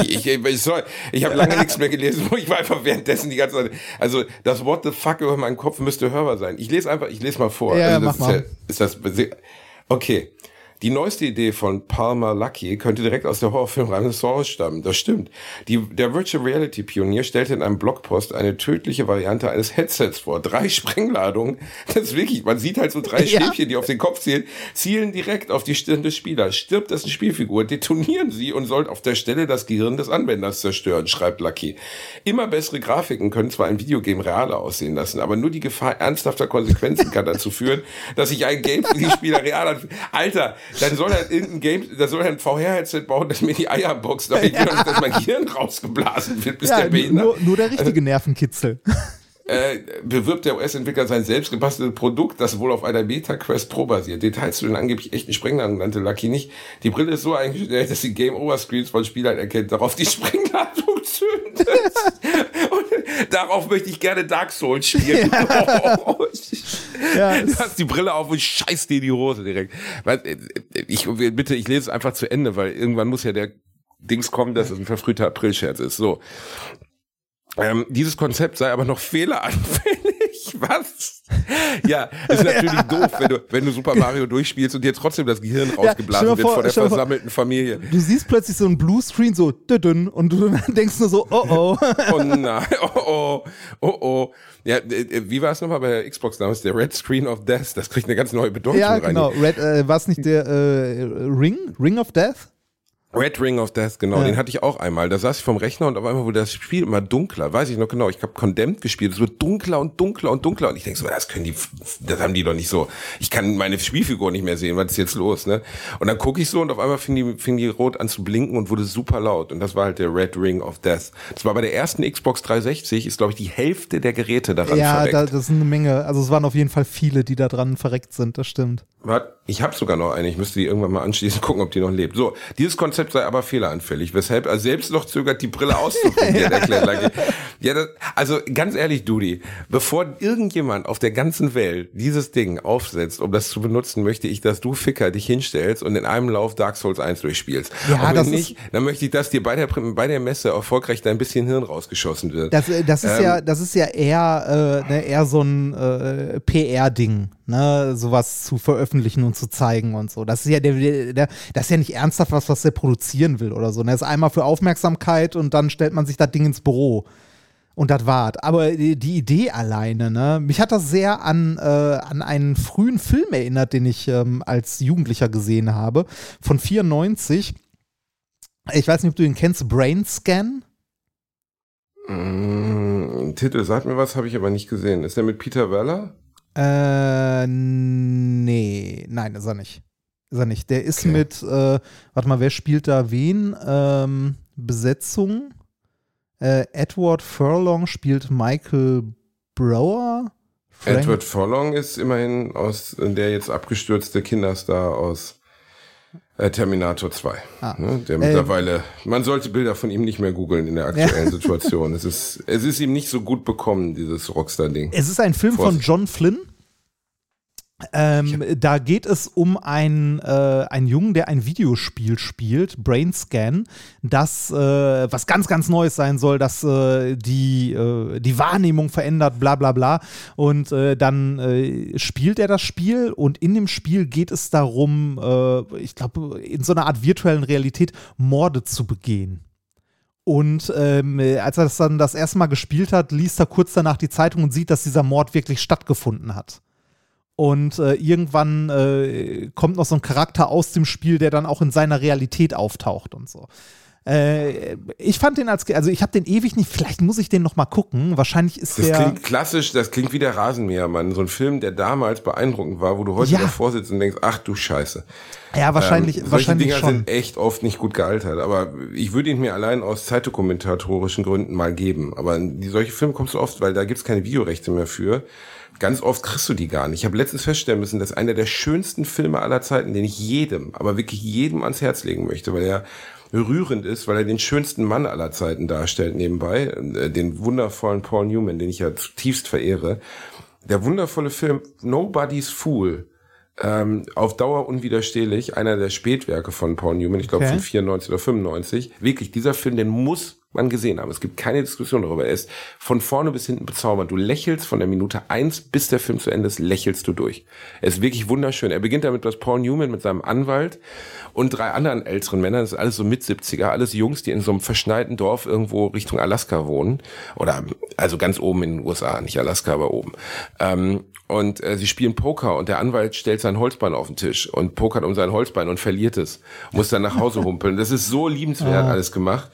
D: ich, ich, ich, sorry, ich habe lange nichts mehr gelesen, wo ich war einfach währenddessen die ganze Zeit. Also das What the fuck über meinen Kopf müsste hörbar sein. Ich lese einfach, ich lese mal vor.
C: Ja,
D: also
C: ja,
D: das
C: mach
D: ist,
C: mal.
D: ist das okay. Die neueste Idee von Palmer Lucky könnte direkt aus der Horrorfilmreihe Saw stammen. Das stimmt. Die, der Virtual Reality Pionier stellte in einem Blogpost eine tödliche Variante eines Headsets vor. Drei Sprengladungen. Das ist wirklich, man sieht halt so drei
C: Ja.
D: Stäbchen, die auf den Kopf zielen, zielen direkt auf die Stirn des Spielers. Stirbt dessen Spielfigur, detonieren sie und sollen auf der Stelle das Gehirn des Anwenders zerstören, schreibt Lucky. Immer bessere Grafiken können zwar ein Videogame realer aussehen lassen, aber nur die Gefahr ernsthafter Konsequenzen kann dazu führen, dass sich ein Game für die Spieler real anfühlt. Alter, dann soll er irgendein Game, da soll er ein VR-Headset bauen, das mir die Eier boxt, will doch nicht, dass mein Gehirn rausgeblasen wird, bis
C: ja,
D: der behindert
C: nur, nur der richtige Nervenkitzel.
D: äh, bewirbt der US-Entwickler sein selbst gebasteltes Produkt, das wohl auf einer Meta-Quest Pro basiert. Details zu den angeblich echten Sprengladungen nannte Lucky nicht. Die Brille ist so eingestellt, dass sie Game-Over-Screens von Spielern erkennt, darauf die Sprengladung zündet. Und darauf möchte ich gerne Dark Souls spielen.
C: Ja,
D: Du hast die Brille auf und scheiß dir die Hose direkt. Äh, Ich, bitte, ich lese es einfach zu Ende, weil irgendwann muss ja der Dings kommen, dass es ein verfrühter Aprilscherz ist. So. Ähm, dieses Konzept sei aber noch fehleranfällig. Was? Ja, ist natürlich doof, wenn du, wenn du Super Mario durchspielst und dir trotzdem das Gehirn rausgeblasen
C: dir
D: wird
C: vor-
D: vor der
C: dir vor-
D: versammelten Familie.
C: Du siehst plötzlich so ein Bluescreen, so düdün, und du denkst nur so, oh oh.
D: Oh nein, oh oh, oh oh. Ja, wie war es nochmal bei der Xbox damals? Der Red Screen of Death, das kriegt eine ganz neue Bedeutung
C: ja,
D: rein.
C: genau. Red, äh, war es nicht der äh, Ring? Ring of Death?
D: Red Ring of Death, genau,
C: Ja.
D: den hatte ich auch einmal. Da saß ich vom Rechner und auf einmal wurde das Spiel immer dunkler. Weiß ich noch genau. Ich habe Condemned gespielt. Es wird dunkler und dunkler und dunkler. Und ich denke so, das können die, das haben die doch nicht so. Ich kann meine Spielfigur nicht mehr sehen. Was ist jetzt los, ne? Und dann gucke ich so und auf einmal fing die, fing die rot an zu blinken und wurde super laut. Und das war halt der Red Ring of Death. Das war bei der ersten Xbox 360, ist glaube ich die Hälfte der Geräte daran
C: Ja,
D: verreckt.
C: da, das ist eine Menge. Also es waren auf jeden Fall viele, die da dran verreckt sind, das stimmt.
D: Ich habe sogar noch eine. Ich müsste die irgendwann mal anschließen, gucken, ob die noch lebt. So, dieses Konzept sei aber fehleranfällig, weshalb er selbst noch zögert, die Brille auszuprobieren, erklärt Lucky. Ja, das, also ganz ehrlich, Dudi, bevor irgendjemand auf der ganzen Welt dieses Ding aufsetzt, um das zu benutzen, möchte ich, dass du Ficker dich hinstellst und in einem Lauf Dark Souls 1 durchspielst.
C: Ja, das
D: nicht, dann möchte ich, dass dir bei der, bei der Messe erfolgreich dein bisschen Hirn rausgeschossen wird.
C: Das, äh, das ist
D: Ähm,
C: ja, das ist ja eher, äh, ne, eher so ein äh, PR-Ding, ne, sowas zu veröffentlichen und zu zeigen und so. Das ist ja der, der, der das ist ja nicht ernsthaft was, was der produzieren will oder so. Ne? Das ist einmal für Aufmerksamkeit und dann stellt man sich das Ding ins Büro. Und das war's. Aber die, die Idee alleine, ne, mich hat das sehr an, äh, an einen frühen Film erinnert, den ich ähm, als Jugendlicher gesehen habe, von 94. Ich weiß nicht, ob du ihn kennst, Brain Scan.
D: Mm, Titel sagt mir was, habe ich aber nicht gesehen. Ist der mit Peter Weller?
C: Äh, nee, nein, ist er nicht. Ist er nicht. Der ist
D: Okay.
C: mit, äh, warte mal, wer spielt da wen? Ähm, Besetzung. Äh, Edward Furlong spielt Michael Brower. Frank-
D: Edward Furlong ist immerhin aus der jetzt abgestürzte Kinderstar aus äh, Terminator 2.
C: Ah.
D: Ne, der
C: Äh,
D: mittlerweile, man sollte Bilder von ihm nicht mehr googeln in der aktuellen Situation. Es ist, es ist ihm nicht so gut bekommen, dieses Rockstar-Ding.
C: Es ist ein Film von
D: Vorsicht.
C: John Flynn. Ähm, da geht es um einen, äh, einen Jungen, der ein Videospiel spielt, Brain Scan, das äh, was ganz, ganz Neues sein soll, das äh, die, äh, die Wahrnehmung verändert, bla bla bla. Und äh, dann äh, spielt er das Spiel und in dem Spiel geht es darum, äh, ich glaube, in so einer Art virtuellen Realität Morde zu begehen. Und ähm, äh, als er das dann das erste Mal gespielt hat, liest er kurz danach die Zeitung und sieht, dass dieser Mord wirklich stattgefunden hat. Und äh, irgendwann äh, kommt noch so ein Charakter aus dem Spiel, der dann auch in seiner Realität auftaucht und so. Äh, ich fand den als, also ich habe den ewig nicht, vielleicht muss ich den noch mal gucken. Wahrscheinlich ist
D: Das
C: der.
D: klingt klassisch, das klingt wie der Rasenmähermann. So ein Film, der damals beeindruckend war, wo du heute
C: Ja.
D: davor sitzt und denkst, ach du Scheiße.
C: ja, wahrscheinlich,
D: Ähm, solche
C: wahrscheinlich
D: Dinger
C: schon.
D: sind echt oft nicht gut gealtert. Aber ich würde ihn mir allein aus zeitdokumentatorischen Gründen mal geben. Aber in die, solche Filme kommst du oft, weil da gibt's keine Videorechte mehr für. Ganz oft kriegst du die gar nicht. Ich habe letztens feststellen müssen, dass einer der schönsten Filme aller Zeiten, den ich jedem, aber wirklich jedem ans Herz legen möchte, weil er rührend ist, weil er den schönsten Mann aller Zeiten darstellt nebenbei, äh, den wundervollen Paul Newman, den ich ja zutiefst verehre. Der wundervolle Film Nobody's Fool, ähm, auf Dauer unwiderstehlich, einer der Spätwerke von Paul Newman, ich glaube
C: Okay.
D: von 94 oder 95. Wirklich, dieser Film, den muss man gesehen haben. Es gibt keine Diskussion darüber. Er ist von vorne bis hinten bezaubernd. Du lächelst von der Minute eins bis der Film zu Ende ist, lächelst du durch. Er ist wirklich wunderschön. Er beginnt damit, dass Paul Newman mit seinem Anwalt und drei anderen älteren Männern, das ist alles so mit 70er, alles Jungs, die in so einem verschneiten Dorf irgendwo Richtung Alaska wohnen. Oder also ganz oben in den USA, nicht Alaska, aber oben. Ähm, und äh, sie spielen Poker und der Anwalt stellt sein Holzbein auf den Tisch und pokert um sein Holzbein und verliert es. Muss dann nach Hause humpeln. Das ist so liebenswert alles gemacht.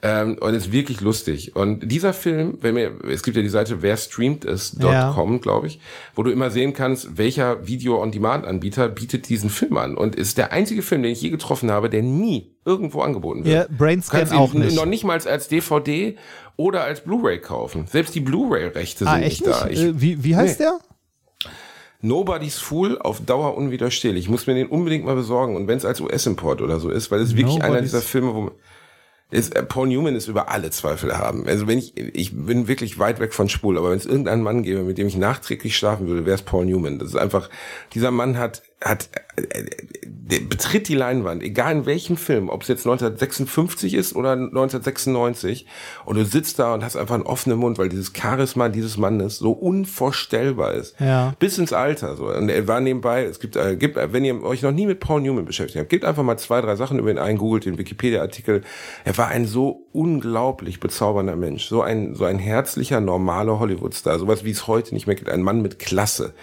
D: Ähm, und ist wirklich lustig. Und dieser Film, wenn mir, es gibt ja die Seite werstreamedes.com, glaube ich, wo du immer sehen kannst, welcher Video-on-Demand-Anbieter bietet diesen Film an. Und es ist der einzige Film, den ich je getroffen habe, der nie irgendwo angeboten wird.
C: Ja, Brain
D: Du
C: Scan
D: kannst ihn
C: auch nicht.
D: noch nicht mal als DVD oder als Blu-ray kaufen. Selbst die Blu-ray-Rechte sind
C: ah, echt
D: nicht da. Ich,
C: Äh, wie, wie heißt
D: Nee.
C: der?
D: Nobody's Fool auf Dauer unwiderstehlich. Ich muss mir den unbedingt mal besorgen. Und wenn es als US-Import oder so ist, weil es wirklich einer dieser Filme, wo man, ist, äh, Paul Newman ist über alle Zweifel haben. Also wenn ich, ich bin wirklich weit weg von Spul, aber wenn es irgendeinen Mann gäbe, mit dem ich nachträglich schlafen würde, wäre es Paul Newman. Das ist einfach, dieser Mann hat, hat, äh, äh, betritt die Leinwand, egal in welchem Film, ob es jetzt 1956 ist oder 1996, und du sitzt da und hast einfach einen offenen Mund, weil dieses Charisma dieses Mannes so unvorstellbar ist.
C: Ja.
D: Bis ins Alter. So. Und er war nebenbei, es gibt, äh, gibt, wenn ihr euch noch nie mit Paul Newman beschäftigt habt, gebt einfach mal zwei, drei Sachen über ihn ein, googelt den Wikipedia-Artikel. Er war ein so unglaublich bezaubernder Mensch. So ein, so ein herzlicher, normaler Hollywood-Star. Sowas wie es heute nicht mehr gibt. Ein Mann mit Klasse.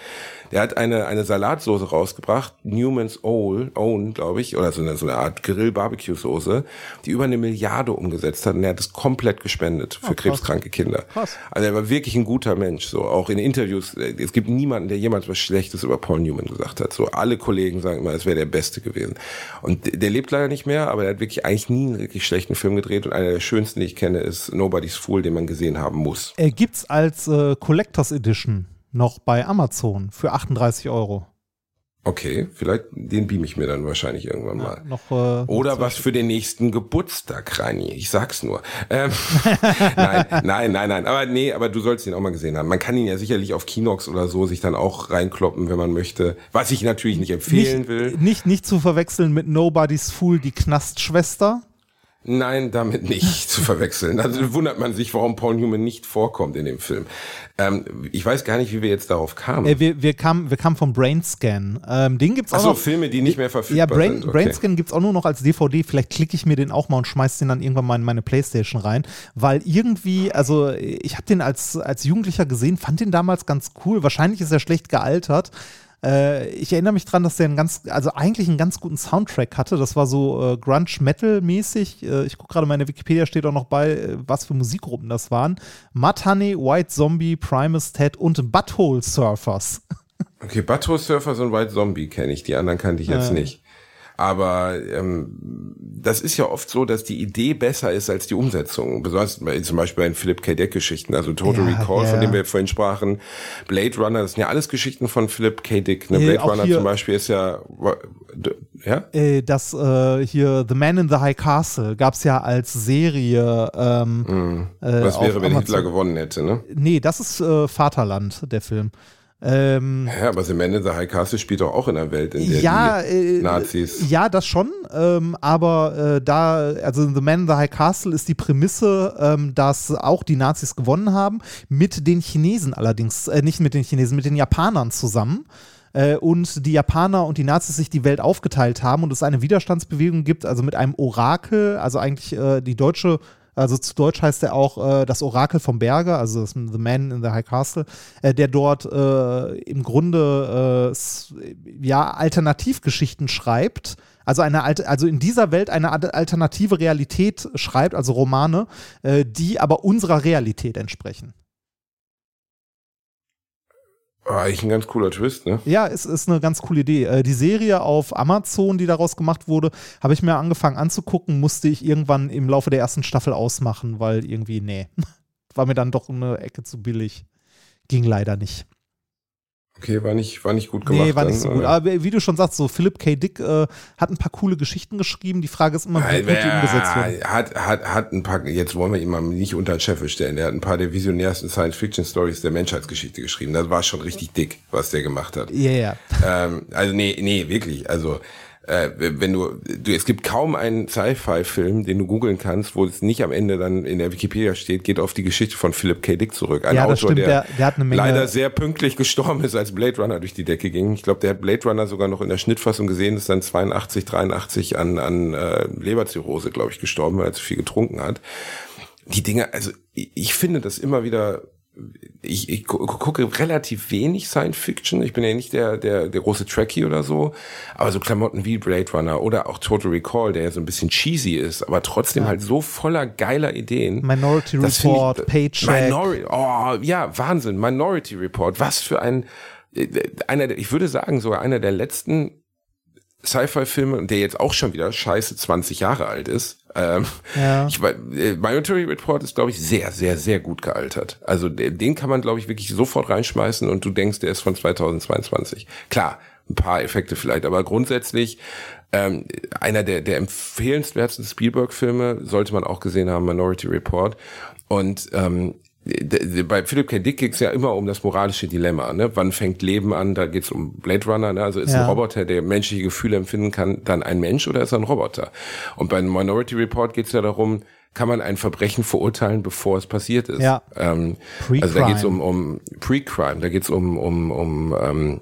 D: Der hat eine, eine Salatsoße rausgebracht, Newman's Owl, Own, glaube ich, oder so eine, so eine Art Grill-Barbecue-Soße, die über eine Milliarde umgesetzt hat und er hat es komplett gespendet für
C: Oh,
D: krebskranke Kinder.
C: Krass.
D: Also er war wirklich ein guter Mensch, so auch in Interviews. äh, Es gibt niemanden, der jemals was Schlechtes über Paul Newman gesagt hat. So alle Kollegen sagen immer, es wäre der Beste gewesen. Und der- lebt leider nicht mehr, aber er hat wirklich eigentlich nie einen wirklich schlechten Film gedreht und einer der schönsten, die ich kenne, ist Nobody's Fool, den man gesehen haben muss.
C: Äh, gibt's als äh, Collectors Edition noch bei Amazon für 38 Euro.
D: Okay, vielleicht den beam ich mir dann wahrscheinlich irgendwann mal.
C: Noch, äh,
D: Oder was für den nächsten Geburtstag, Reini. Ich sag's nur. Ähm, nein, nein, nein, nein. Aber nee, aber du sollst ihn auch mal gesehen haben. Man kann ihn ja sicherlich auf Kinox oder so sich dann auch reinkloppen, wenn man möchte. Was ich natürlich nicht empfehlen
C: nicht,
D: will.
C: Nicht, nicht zu verwechseln mit Nobody's Fool, die Knastschwester.
D: Nein, damit nicht zu verwechseln. Also wundert man sich, warum Paul Newman nicht vorkommt in dem Film. Ähm, ich weiß gar nicht, wie wir jetzt darauf kamen.
C: Äh, wir, wir, kamen, wir kamen vom Brainscan. Ähm, den gibt's auch
D: Achso,
C: noch.
D: Filme, die nicht mehr
C: Ja,
D: verfügbar
C: Brain,
D: sind. Okay.
C: Brainscan gibt's auch nur noch als DVD. Vielleicht klicke ich mir den auch mal und schmeiß den dann irgendwann mal in meine Playstation rein. Weil irgendwie, also ich habe den als, als Jugendlicher gesehen, fand den damals ganz cool. Wahrscheinlich ist er schlecht gealtert. Äh, ich erinnere mich dran, dass der einen ganz, also eigentlich einen ganz guten Soundtrack hatte. Das war so äh, Grunge-Metal-mäßig. Äh, ich gucke gerade, meine Wikipedia steht auch noch bei, äh, was für Musikgruppen das waren. Mudhoney, White Zombie, Primus Ted und Butthole Surfers.
D: Okay, Butthole Surfers und White Zombie kenne ich, die anderen kannte ich jetzt nicht. Aber ähm, das ist ja oft so, dass die Idee besser ist als die Umsetzung. Besonders zum Beispiel bei den Philip K. Dick Geschichten, also Total
C: Ja,
D: Recall,
C: ja.
D: von dem wir vorhin sprachen, Blade Runner, das sind ja alles Geschichten von Philip K. Dick. Ne?
C: Äh,
D: Blade
C: auch
D: Runner
C: hier-
D: zum Beispiel ist ja, ja?
C: äh, das äh, hier The Man in the High Castle gab es ja als Serie. Ähm, äh,
D: Mhm. Was
C: auf
D: wäre, wenn
C: Amazon.
D: Hitler gewonnen hätte, ne?
C: Nee, das ist äh, Vaterland, der Film. Ähm,
D: Ja, aber The Man in the High Castle spielt doch auch in einer Welt, in der
C: ja,
D: die
C: äh,
D: Nazis.
C: ja, das schon, ähm, aber äh, da, also in The Man in the High Castle ist die Prämisse, ähm, dass auch die Nazis gewonnen haben, mit den Chinesen allerdings, äh, nicht mit den Chinesen, mit den Japanern zusammen. Äh, und die Japaner und die Nazis sich die Welt aufgeteilt haben und es eine Widerstandsbewegung gibt, also mit einem Orakel, also eigentlich äh, die deutsche also zu Deutsch heißt er auch äh, das Orakel vom Berge, also The Man in the High Castle, äh, der dort äh, im Grunde äh, ja Alternativgeschichten schreibt. Also eine alte, also in dieser Welt eine alternative Realität schreibt, also Romane, äh, die aber unserer Realität entsprechen.
D: Ah, eigentlich ein ganz cooler Twist, ne?
C: Ja, es ist eine ganz coole Idee. Äh, die Serie auf Amazon, die daraus gemacht wurde, habe ich mir angefangen anzugucken, musste ich irgendwann im Laufe der ersten Staffel ausmachen, weil irgendwie, nee, war mir dann doch eine Ecke zu billig. Ging leider nicht.
D: Okay, war nicht, war nicht gut gemacht.
C: nee, war nicht
D: dann,
C: so gut.
D: oder?
C: Aber wie du schon sagst, so Philip K. Dick äh, hat ein paar coole Geschichten geschrieben. Die Frage ist immer, wie gut die umgesetzt wurden.
D: Hat, hat, hat ein paar, jetzt wollen wir ihn mal nicht unter den Scheffel stellen. Der hat ein paar der visionärsten Science-Fiction-Stories der Menschheitsgeschichte geschrieben. Das war schon richtig dick, was der gemacht hat.
C: Ja, ja.
D: ähm, also nee, nee, wirklich. Also äh, wenn du, du, es gibt kaum einen Sci-Fi-Film, den du googeln kannst, wo es nicht am Ende dann in der Wikipedia steht, geht auf die Geschichte von Philip K. Dick zurück. Ein
C: Ja, das
D: Autor,
C: stimmt,
D: der,
C: der- der hat eine Menge-
D: leider sehr pünktlich gestorben ist, als Blade Runner durch die Decke ging. Ich glaube, der hat Blade Runner sogar noch in der Schnittfassung gesehen, ist dann 82, 83 an, an äh, Leberzirrhose, glaube ich, gestorben, weil er zu viel getrunken hat. Die Dinge, also ich, ich finde das immer wieder ich, ich gu- gucke relativ wenig Science Fiction. Ich bin ja nicht der, der, der große Trekkie oder so. Aber so Klamotten wie Blade Runner oder auch Total Recall, der ja so ein bisschen cheesy ist, aber trotzdem halt so voller geiler Ideen.
C: Minority
D: Das
C: Report,
D: ich-
C: Paycheck.
D: Minori oh, ja, Wahnsinn. Minority Report. Was für ein, äh, einer, der- ich würde sagen, sogar einer der letzten Sci-Fi-Filme, der jetzt auch schon wieder scheiße 20 Jahre alt ist. Ähm,
C: Ja.
D: ich, äh, Minority Report ist, glaube ich, sehr, sehr, sehr gut gealtert. Also den kann man, glaube ich, wirklich sofort reinschmeißen und du denkst, der ist von 2022. Klar, ein paar Effekte vielleicht, aber grundsätzlich ähm, einer der, der empfehlenswertesten Spielberg-Filme sollte man auch gesehen haben, Minority Report. Und ähm, bei Philip K. Dick geht's ja immer um das moralische Dilemma. Ne? Wann fängt Leben an? Da geht's um Blade Runner. Ne? Also ist
C: Ja.
D: ein Roboter, der menschliche Gefühle empfinden kann, dann ein Mensch oder ist er ein Roboter? Und bei Minority Report geht's ja darum, kann man ein Verbrechen verurteilen, bevor es passiert ist?
C: Ja.
D: Ähm,
C: Pre-Crime.
D: also da geht's um, um Pre-Crime, da geht's um, um, um ähm,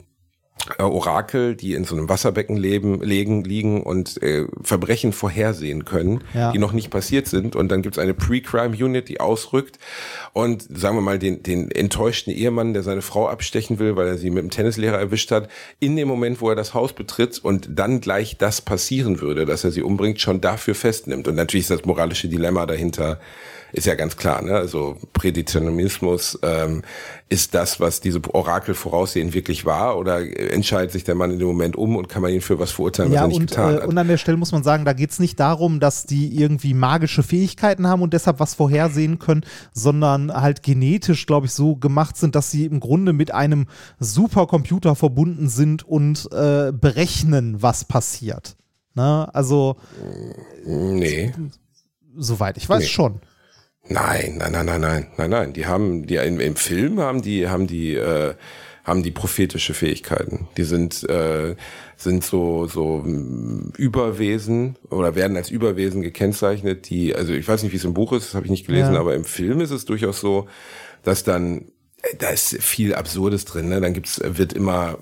D: äh, Orakel, die in so einem Wasserbecken leben, legen, liegen und äh, Verbrechen vorhersehen können,
C: Ja.
D: die noch nicht passiert sind. Und dann gibt's eine Pre-Crime-Unit, die ausrückt und sagen wir mal den, den enttäuschten Ehemann, der seine Frau abstechen will, weil er sie mit dem Tennislehrer erwischt hat, in dem Moment, wo er das Haus betritt und dann gleich das passieren würde, dass er sie umbringt, schon dafür festnimmt. Und natürlich ist das moralische Dilemma dahinter ist ja ganz klar, ne? Also Prädeterminismus ähm, ist das, was diese Orakel voraussehen wirklich war, oder entscheidet sich der Mann in dem Moment um und kann man ihn für was verurteilen, was
C: Ja,
D: er nicht
C: und,
D: getan
C: äh,
D: hat?
C: und an der Stelle muss man sagen, da geht es nicht darum, dass die irgendwie magische Fähigkeiten haben und deshalb was vorhersehen können, sondern halt genetisch, glaube ich, so gemacht sind, dass sie im Grunde mit einem Supercomputer verbunden sind und äh, berechnen, was passiert. Ne? Also,
D: nee.
C: soweit ich weiß
D: Nee.
C: schon.
D: Nein, nein, nein, nein, nein, nein, nein. Die haben, die im, im Film haben die, haben die, äh, haben die prophetische Fähigkeiten. Die sind, äh, sind so, so mm, Überwesen oder werden als Überwesen gekennzeichnet, die, also ich weiß nicht, wie es im Buch ist, das habe ich nicht gelesen,
C: Ja.
D: aber im Film ist es durchaus so, dass dann, äh, da ist viel Absurdes drin, ne? Dann gibt's, wird immer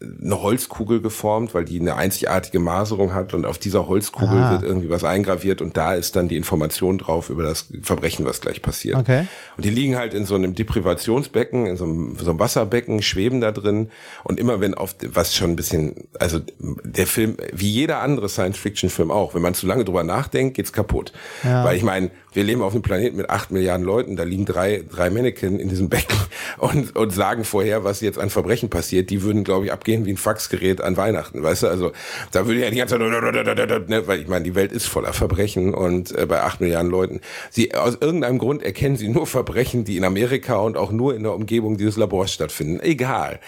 D: eine Holzkugel geformt, weil die eine einzigartige Maserung hat und auf dieser Holzkugel
C: Ah.
D: wird irgendwie was eingraviert und da ist dann die Information drauf über das Verbrechen, was gleich passiert.
C: Okay.
D: Und die liegen halt in so einem Deprivationsbecken, in so einem, so einem Wasserbecken, schweben da drin und immer wenn auf, was schon ein bisschen, also der Film, wie jeder andere Science-Fiction-Film auch, wenn man zu lange drüber nachdenkt, geht's kaputt.
C: Ja.
D: Weil ich meine, wir leben auf einem Planeten mit acht Milliarden Leuten, da liegen drei, drei Mannequin in diesem Becken und, und sagen vorher, was jetzt an Verbrechen passiert. Die würden, glaube ich, abgehen wie ein Faxgerät an Weihnachten, weißt du? Also da würde ja die ganze Zeit, ne, weil ich meine, die Welt ist voller Verbrechen und äh, bei acht Milliarden Leuten. Sie, aus irgendeinem Grund erkennen sie nur Verbrechen, die in Amerika und auch nur in der Umgebung dieses Labors stattfinden. Egal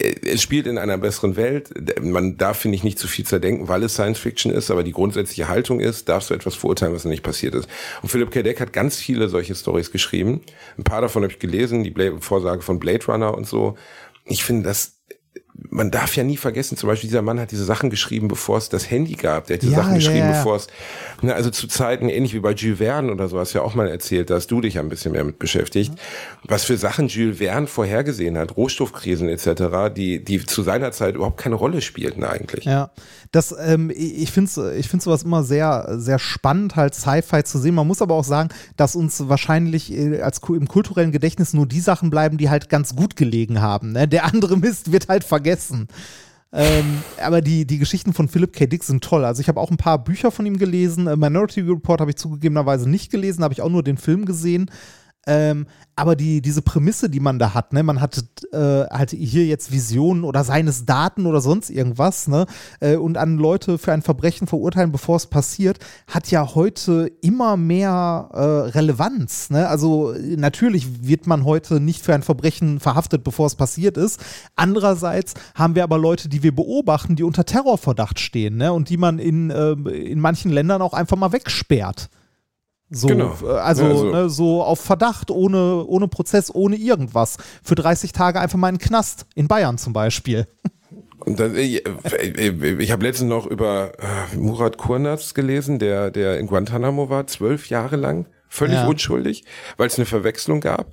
D: es spielt in einer besseren Welt. Man darf, finde ich, nicht zu viel zerdenken, weil es Science Fiction ist, aber die grundsätzliche Haltung ist, darfst du etwas verurteilen, was nicht passiert ist. Und Philip K. Dick hat ganz viele solche Stories geschrieben. Ein paar davon habe ich gelesen, die Vorsage von Blade Runner und so. Ich finde, das man darf ja nie vergessen, zum Beispiel dieser Mann hat diese Sachen geschrieben, bevor es das Handy gab. Der hat diese
C: Ja,
D: Sachen geschrieben,
C: ja.
D: bevor es, ne, also zu Zeiten ähnlich wie bei Jules Verne oder so, hast du ja auch mal erzählt, da hast du dich ja ein bisschen mehr mit beschäftigt, was für Sachen Jules Verne vorhergesehen hat, Rohstoffkrisen etc., die, die zu seiner Zeit überhaupt keine Rolle spielten eigentlich.
C: Ja, das, ähm, ich finde ich find sowas immer sehr, sehr spannend, halt Sci-Fi zu sehen. Man muss aber auch sagen, dass uns wahrscheinlich äh, als im kulturellen Gedächtnis nur die Sachen bleiben, die halt ganz gut gelegen haben. Ne? Der andere Mist wird halt vergessen. Ähm, aber die, die Geschichten von Philip K. Dick sind toll. Also ich habe auch ein paar Bücher von ihm gelesen. Äh, Minority Report habe ich zugegebenerweise nicht gelesen, habe ich auch nur den Film gesehen. Ähm, aber die, diese Prämisse, die man da hat, ne, man hat äh, halt hier jetzt Visionen oder seines Daten oder sonst irgendwas, ne, äh, und an Leute für ein Verbrechen verurteilen, bevor es passiert, hat ja heute immer mehr äh, Relevanz, ne? Also natürlich wird man heute nicht für ein Verbrechen verhaftet, bevor es passiert ist. Andererseits haben wir aber Leute, die wir beobachten, die unter Terrorverdacht stehen, ne, und die man in, äh, in manchen Ländern auch einfach mal wegsperrt. So,
D: Genau.
C: äh, also,
D: Ja, also-
C: ne, so auf Verdacht, ohne, ohne Prozess, ohne irgendwas. Für 30 Tage einfach mal in den Knast, in Bayern zum Beispiel.
D: Und dann, ich ich habe letztens noch über äh, Murat Kurnaz gelesen, der, der in Guantanamo war, zwölf Jahre lang, völlig
C: Ja.
D: unschuldig, weil es eine Verwechslung gab.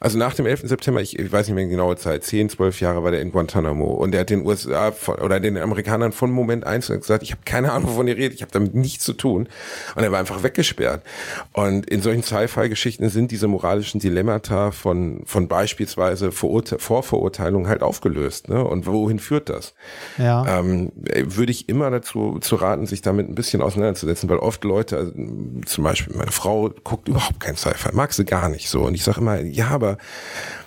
D: Also nach dem 11. September, ich, ich weiß nicht mehr die genaue Zeit, 10, 12 Jahre war der in Guantanamo und der hat den USA von, oder den Amerikanern von Moment eins gesagt, ich habe keine Ahnung, wovon ihr redet, ich habe damit nichts zu tun. Und er war einfach weggesperrt. Und in solchen Sci-Fi-Geschichten sind diese moralischen Dilemmata von, von beispielsweise Verurte Vorverurteilung halt aufgelöst. Ne? Und wohin führt das?
C: Ja.
D: ähm, äh, würde ich immer dazu zu raten, sich damit ein bisschen auseinanderzusetzen, weil oft Leute, also, zum Beispiel meine Frau guckt überhaupt kein Sci-Fi, mag sie gar nicht so. Und ich sage immer, ja, aber aber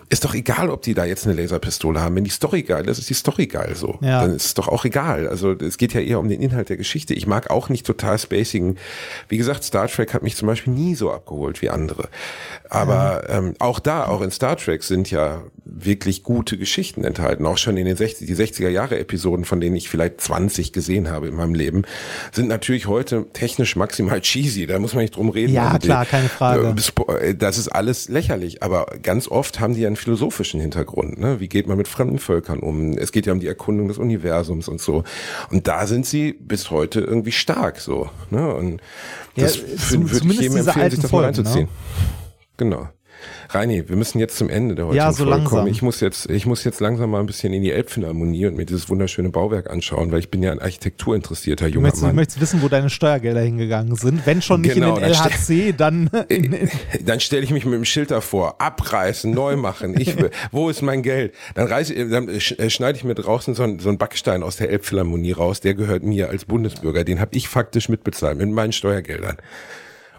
D: ist doch egal, ob die da jetzt eine Laserpistole haben. Wenn die Story geil ist, ist die Story geil so.
C: Ja.
D: Dann ist es doch auch egal. Also es geht ja eher um den Inhalt der Geschichte. Ich mag auch nicht total spacigen. Wie gesagt, Star Trek hat mich zum Beispiel nie so abgeholt wie andere. Aber ähm, auch da, auch in Star Trek sind ja wirklich gute Geschichten enthalten. Auch schon in den 60, die 60er Jahre Episoden, von denen ich vielleicht 20 gesehen habe in meinem Leben, sind natürlich heute technisch maximal cheesy. Da muss man nicht drum reden.
C: Ja,
D: die-
C: klar, keine Frage.
D: äh, äh, Das ist alles lächerlich, aber ganz oft haben die ja einen philosophischen Hintergrund. Ne? Wie geht man mit fremden Völkern um? Es geht ja um die Erkundung des Universums und so. Und da sind sie bis heute irgendwie stark so. Ne? Und
C: Ja,
D: das
C: zu-
D: würde würd ich jedem empfehlen, sich das mal
C: Folgen, ne?
D: reinzuziehen. Genau. Reini, wir müssen jetzt zum Ende der heutigen
C: Ja, so
D: Folge
C: langsam.
D: kommen. Ich muss jetzt, ich muss jetzt langsam mal ein bisschen in die Elbphilharmonie und mir dieses wunderschöne Bauwerk anschauen, weil ich bin ja ein architekturinteressierter
C: Du
D: junger
C: möchtest, du
D: Mann.
C: möchtest wissen, wo deine Steuergelder hingegangen sind. Wenn schon nicht
D: Genau,
C: in den LHC, dann in, in,
D: Dann stelle ich mich mit dem Schild davor, abreißen, neu machen. Ich, will- wo ist mein Geld? Dann, reiße, dann äh, schneide ich mir draußen so einen, so einen Backstein aus der Elbphilharmonie raus. Der gehört mir als Bundesbürger. Den habe ich faktisch mitbezahlt mit meinen Steuergeldern.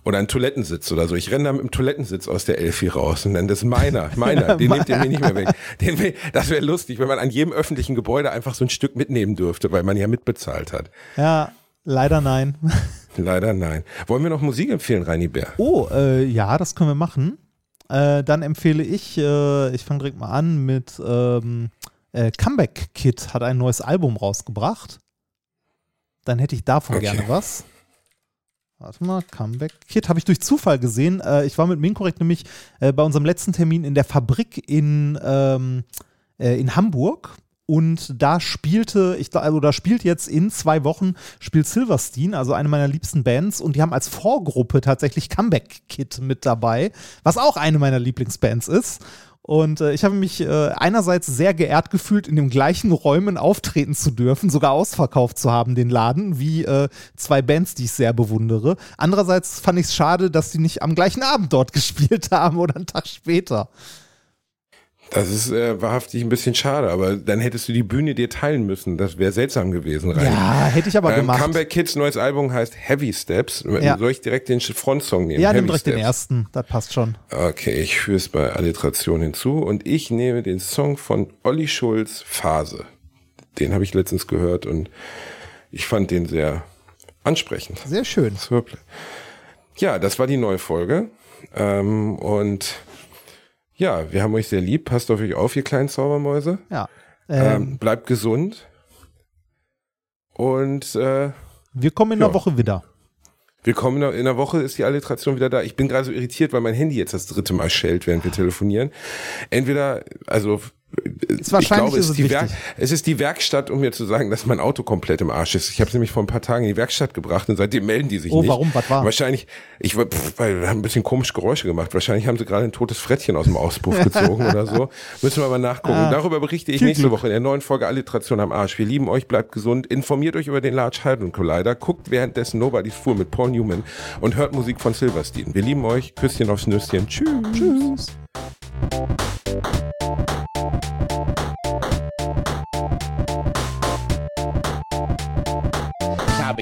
D: Oder ein Toilettensitz oder so. Ich renne da mit dem Toilettensitz aus der Elfi raus und dann das ist meiner, meiner, den nehmt ihr mir nicht mehr weg. Will- das wäre lustig, wenn man an jedem öffentlichen Gebäude einfach so ein Stück mitnehmen dürfte, weil man ja mitbezahlt hat.
C: ja, leider nein.
D: Leider nein. Wollen wir noch Musik empfehlen, Reini Bär?
C: Oh, äh, ja, das können wir machen. Äh, dann empfehle ich, äh, ich fange direkt mal an mit ähm, äh, Comeback Kid hat ein neues Album rausgebracht. Dann hätte ich davon
D: Okay.
C: gerne was. Warte mal, Comeback Kid habe ich durch Zufall gesehen. Äh, ich war mit Minkorrekt nämlich äh, bei unserem letzten Termin in der Fabrik in, ähm, äh, in Hamburg. Und da spielte, ich also da spielt jetzt in zwei Wochen, spielt Silverstein, also eine meiner liebsten Bands, und die haben als Vorgruppe tatsächlich Comeback Kid mit dabei, was auch eine meiner Lieblingsbands ist. Und äh, ich habe mich äh, einerseits sehr geehrt gefühlt, in den gleichen Räumen auftreten zu dürfen, sogar ausverkauft zu haben, den Laden, wie äh, zwei Bands, die ich sehr bewundere. Andererseits fand ich es schade, dass die nicht am gleichen Abend dort gespielt haben oder einen Tag später.
D: Das ist äh, wahrhaftig ein bisschen schade, aber dann hättest du die Bühne dir teilen müssen. Das wäre seltsam gewesen, Reini.
C: Ja, hätte ich aber
D: Ähm,
C: gemacht.
D: Comeback Kids neues Album heißt Heavy Steps.
C: Ja.
D: Soll ich direkt den Frontsong nehmen?
C: ja, nimm direkt den
D: Steps.
C: ersten, das passt schon.
D: Okay, ich führe es bei Alliteration hinzu und ich nehme den Song von Olli Schulz Phase. Den habe ich letztens gehört und ich fand den sehr ansprechend.
C: Sehr schön.
D: Ja, das war die neue Folge. Ähm, und ja, wir haben euch sehr lieb. Passt auf euch auf, ihr kleinen Zaubermäuse.
C: Ja.
D: Ähm,
C: Ähm,
D: bleibt gesund. Und äh,
C: wir kommen in
D: ja.
C: der Woche wieder.
D: willkommen in der, in der Woche ist die Alliteration wieder da. Ich bin gerade so irritiert, weil mein Handy jetzt das dritte Mal schellt, während wir telefonieren. Entweder, also ich
C: wahrscheinlich
D: glaube,
C: ist
D: es, die Werk,
C: wichtig.
D: es ist die Werkstatt, um mir zu sagen, dass mein Auto komplett im Arsch ist. Ich habe es nämlich vor ein paar Tagen in die Werkstatt gebracht und seitdem melden die sich
C: Oh,
D: nicht.
C: warum? Was war?
D: Wahrscheinlich, ich pff, weil wir haben ein bisschen komische Geräusche gemacht. Wahrscheinlich haben sie gerade ein totes Frettchen aus dem Auspuff gezogen oder so. Müssen wir mal nachgucken.
C: Ah,
D: Darüber berichte ich nächste
C: Glück.
D: Woche in der neuen Folge Alliteration am Arsch. Wir lieben euch, bleibt gesund, informiert euch über den Large Hadron Collider, guckt währenddessen Nobody's Fool mit Paul Newman und hört Musik von Silverstein. Wir lieben euch, Küsschen aufs Nüsschen. Tschüss.
C: Tschüss.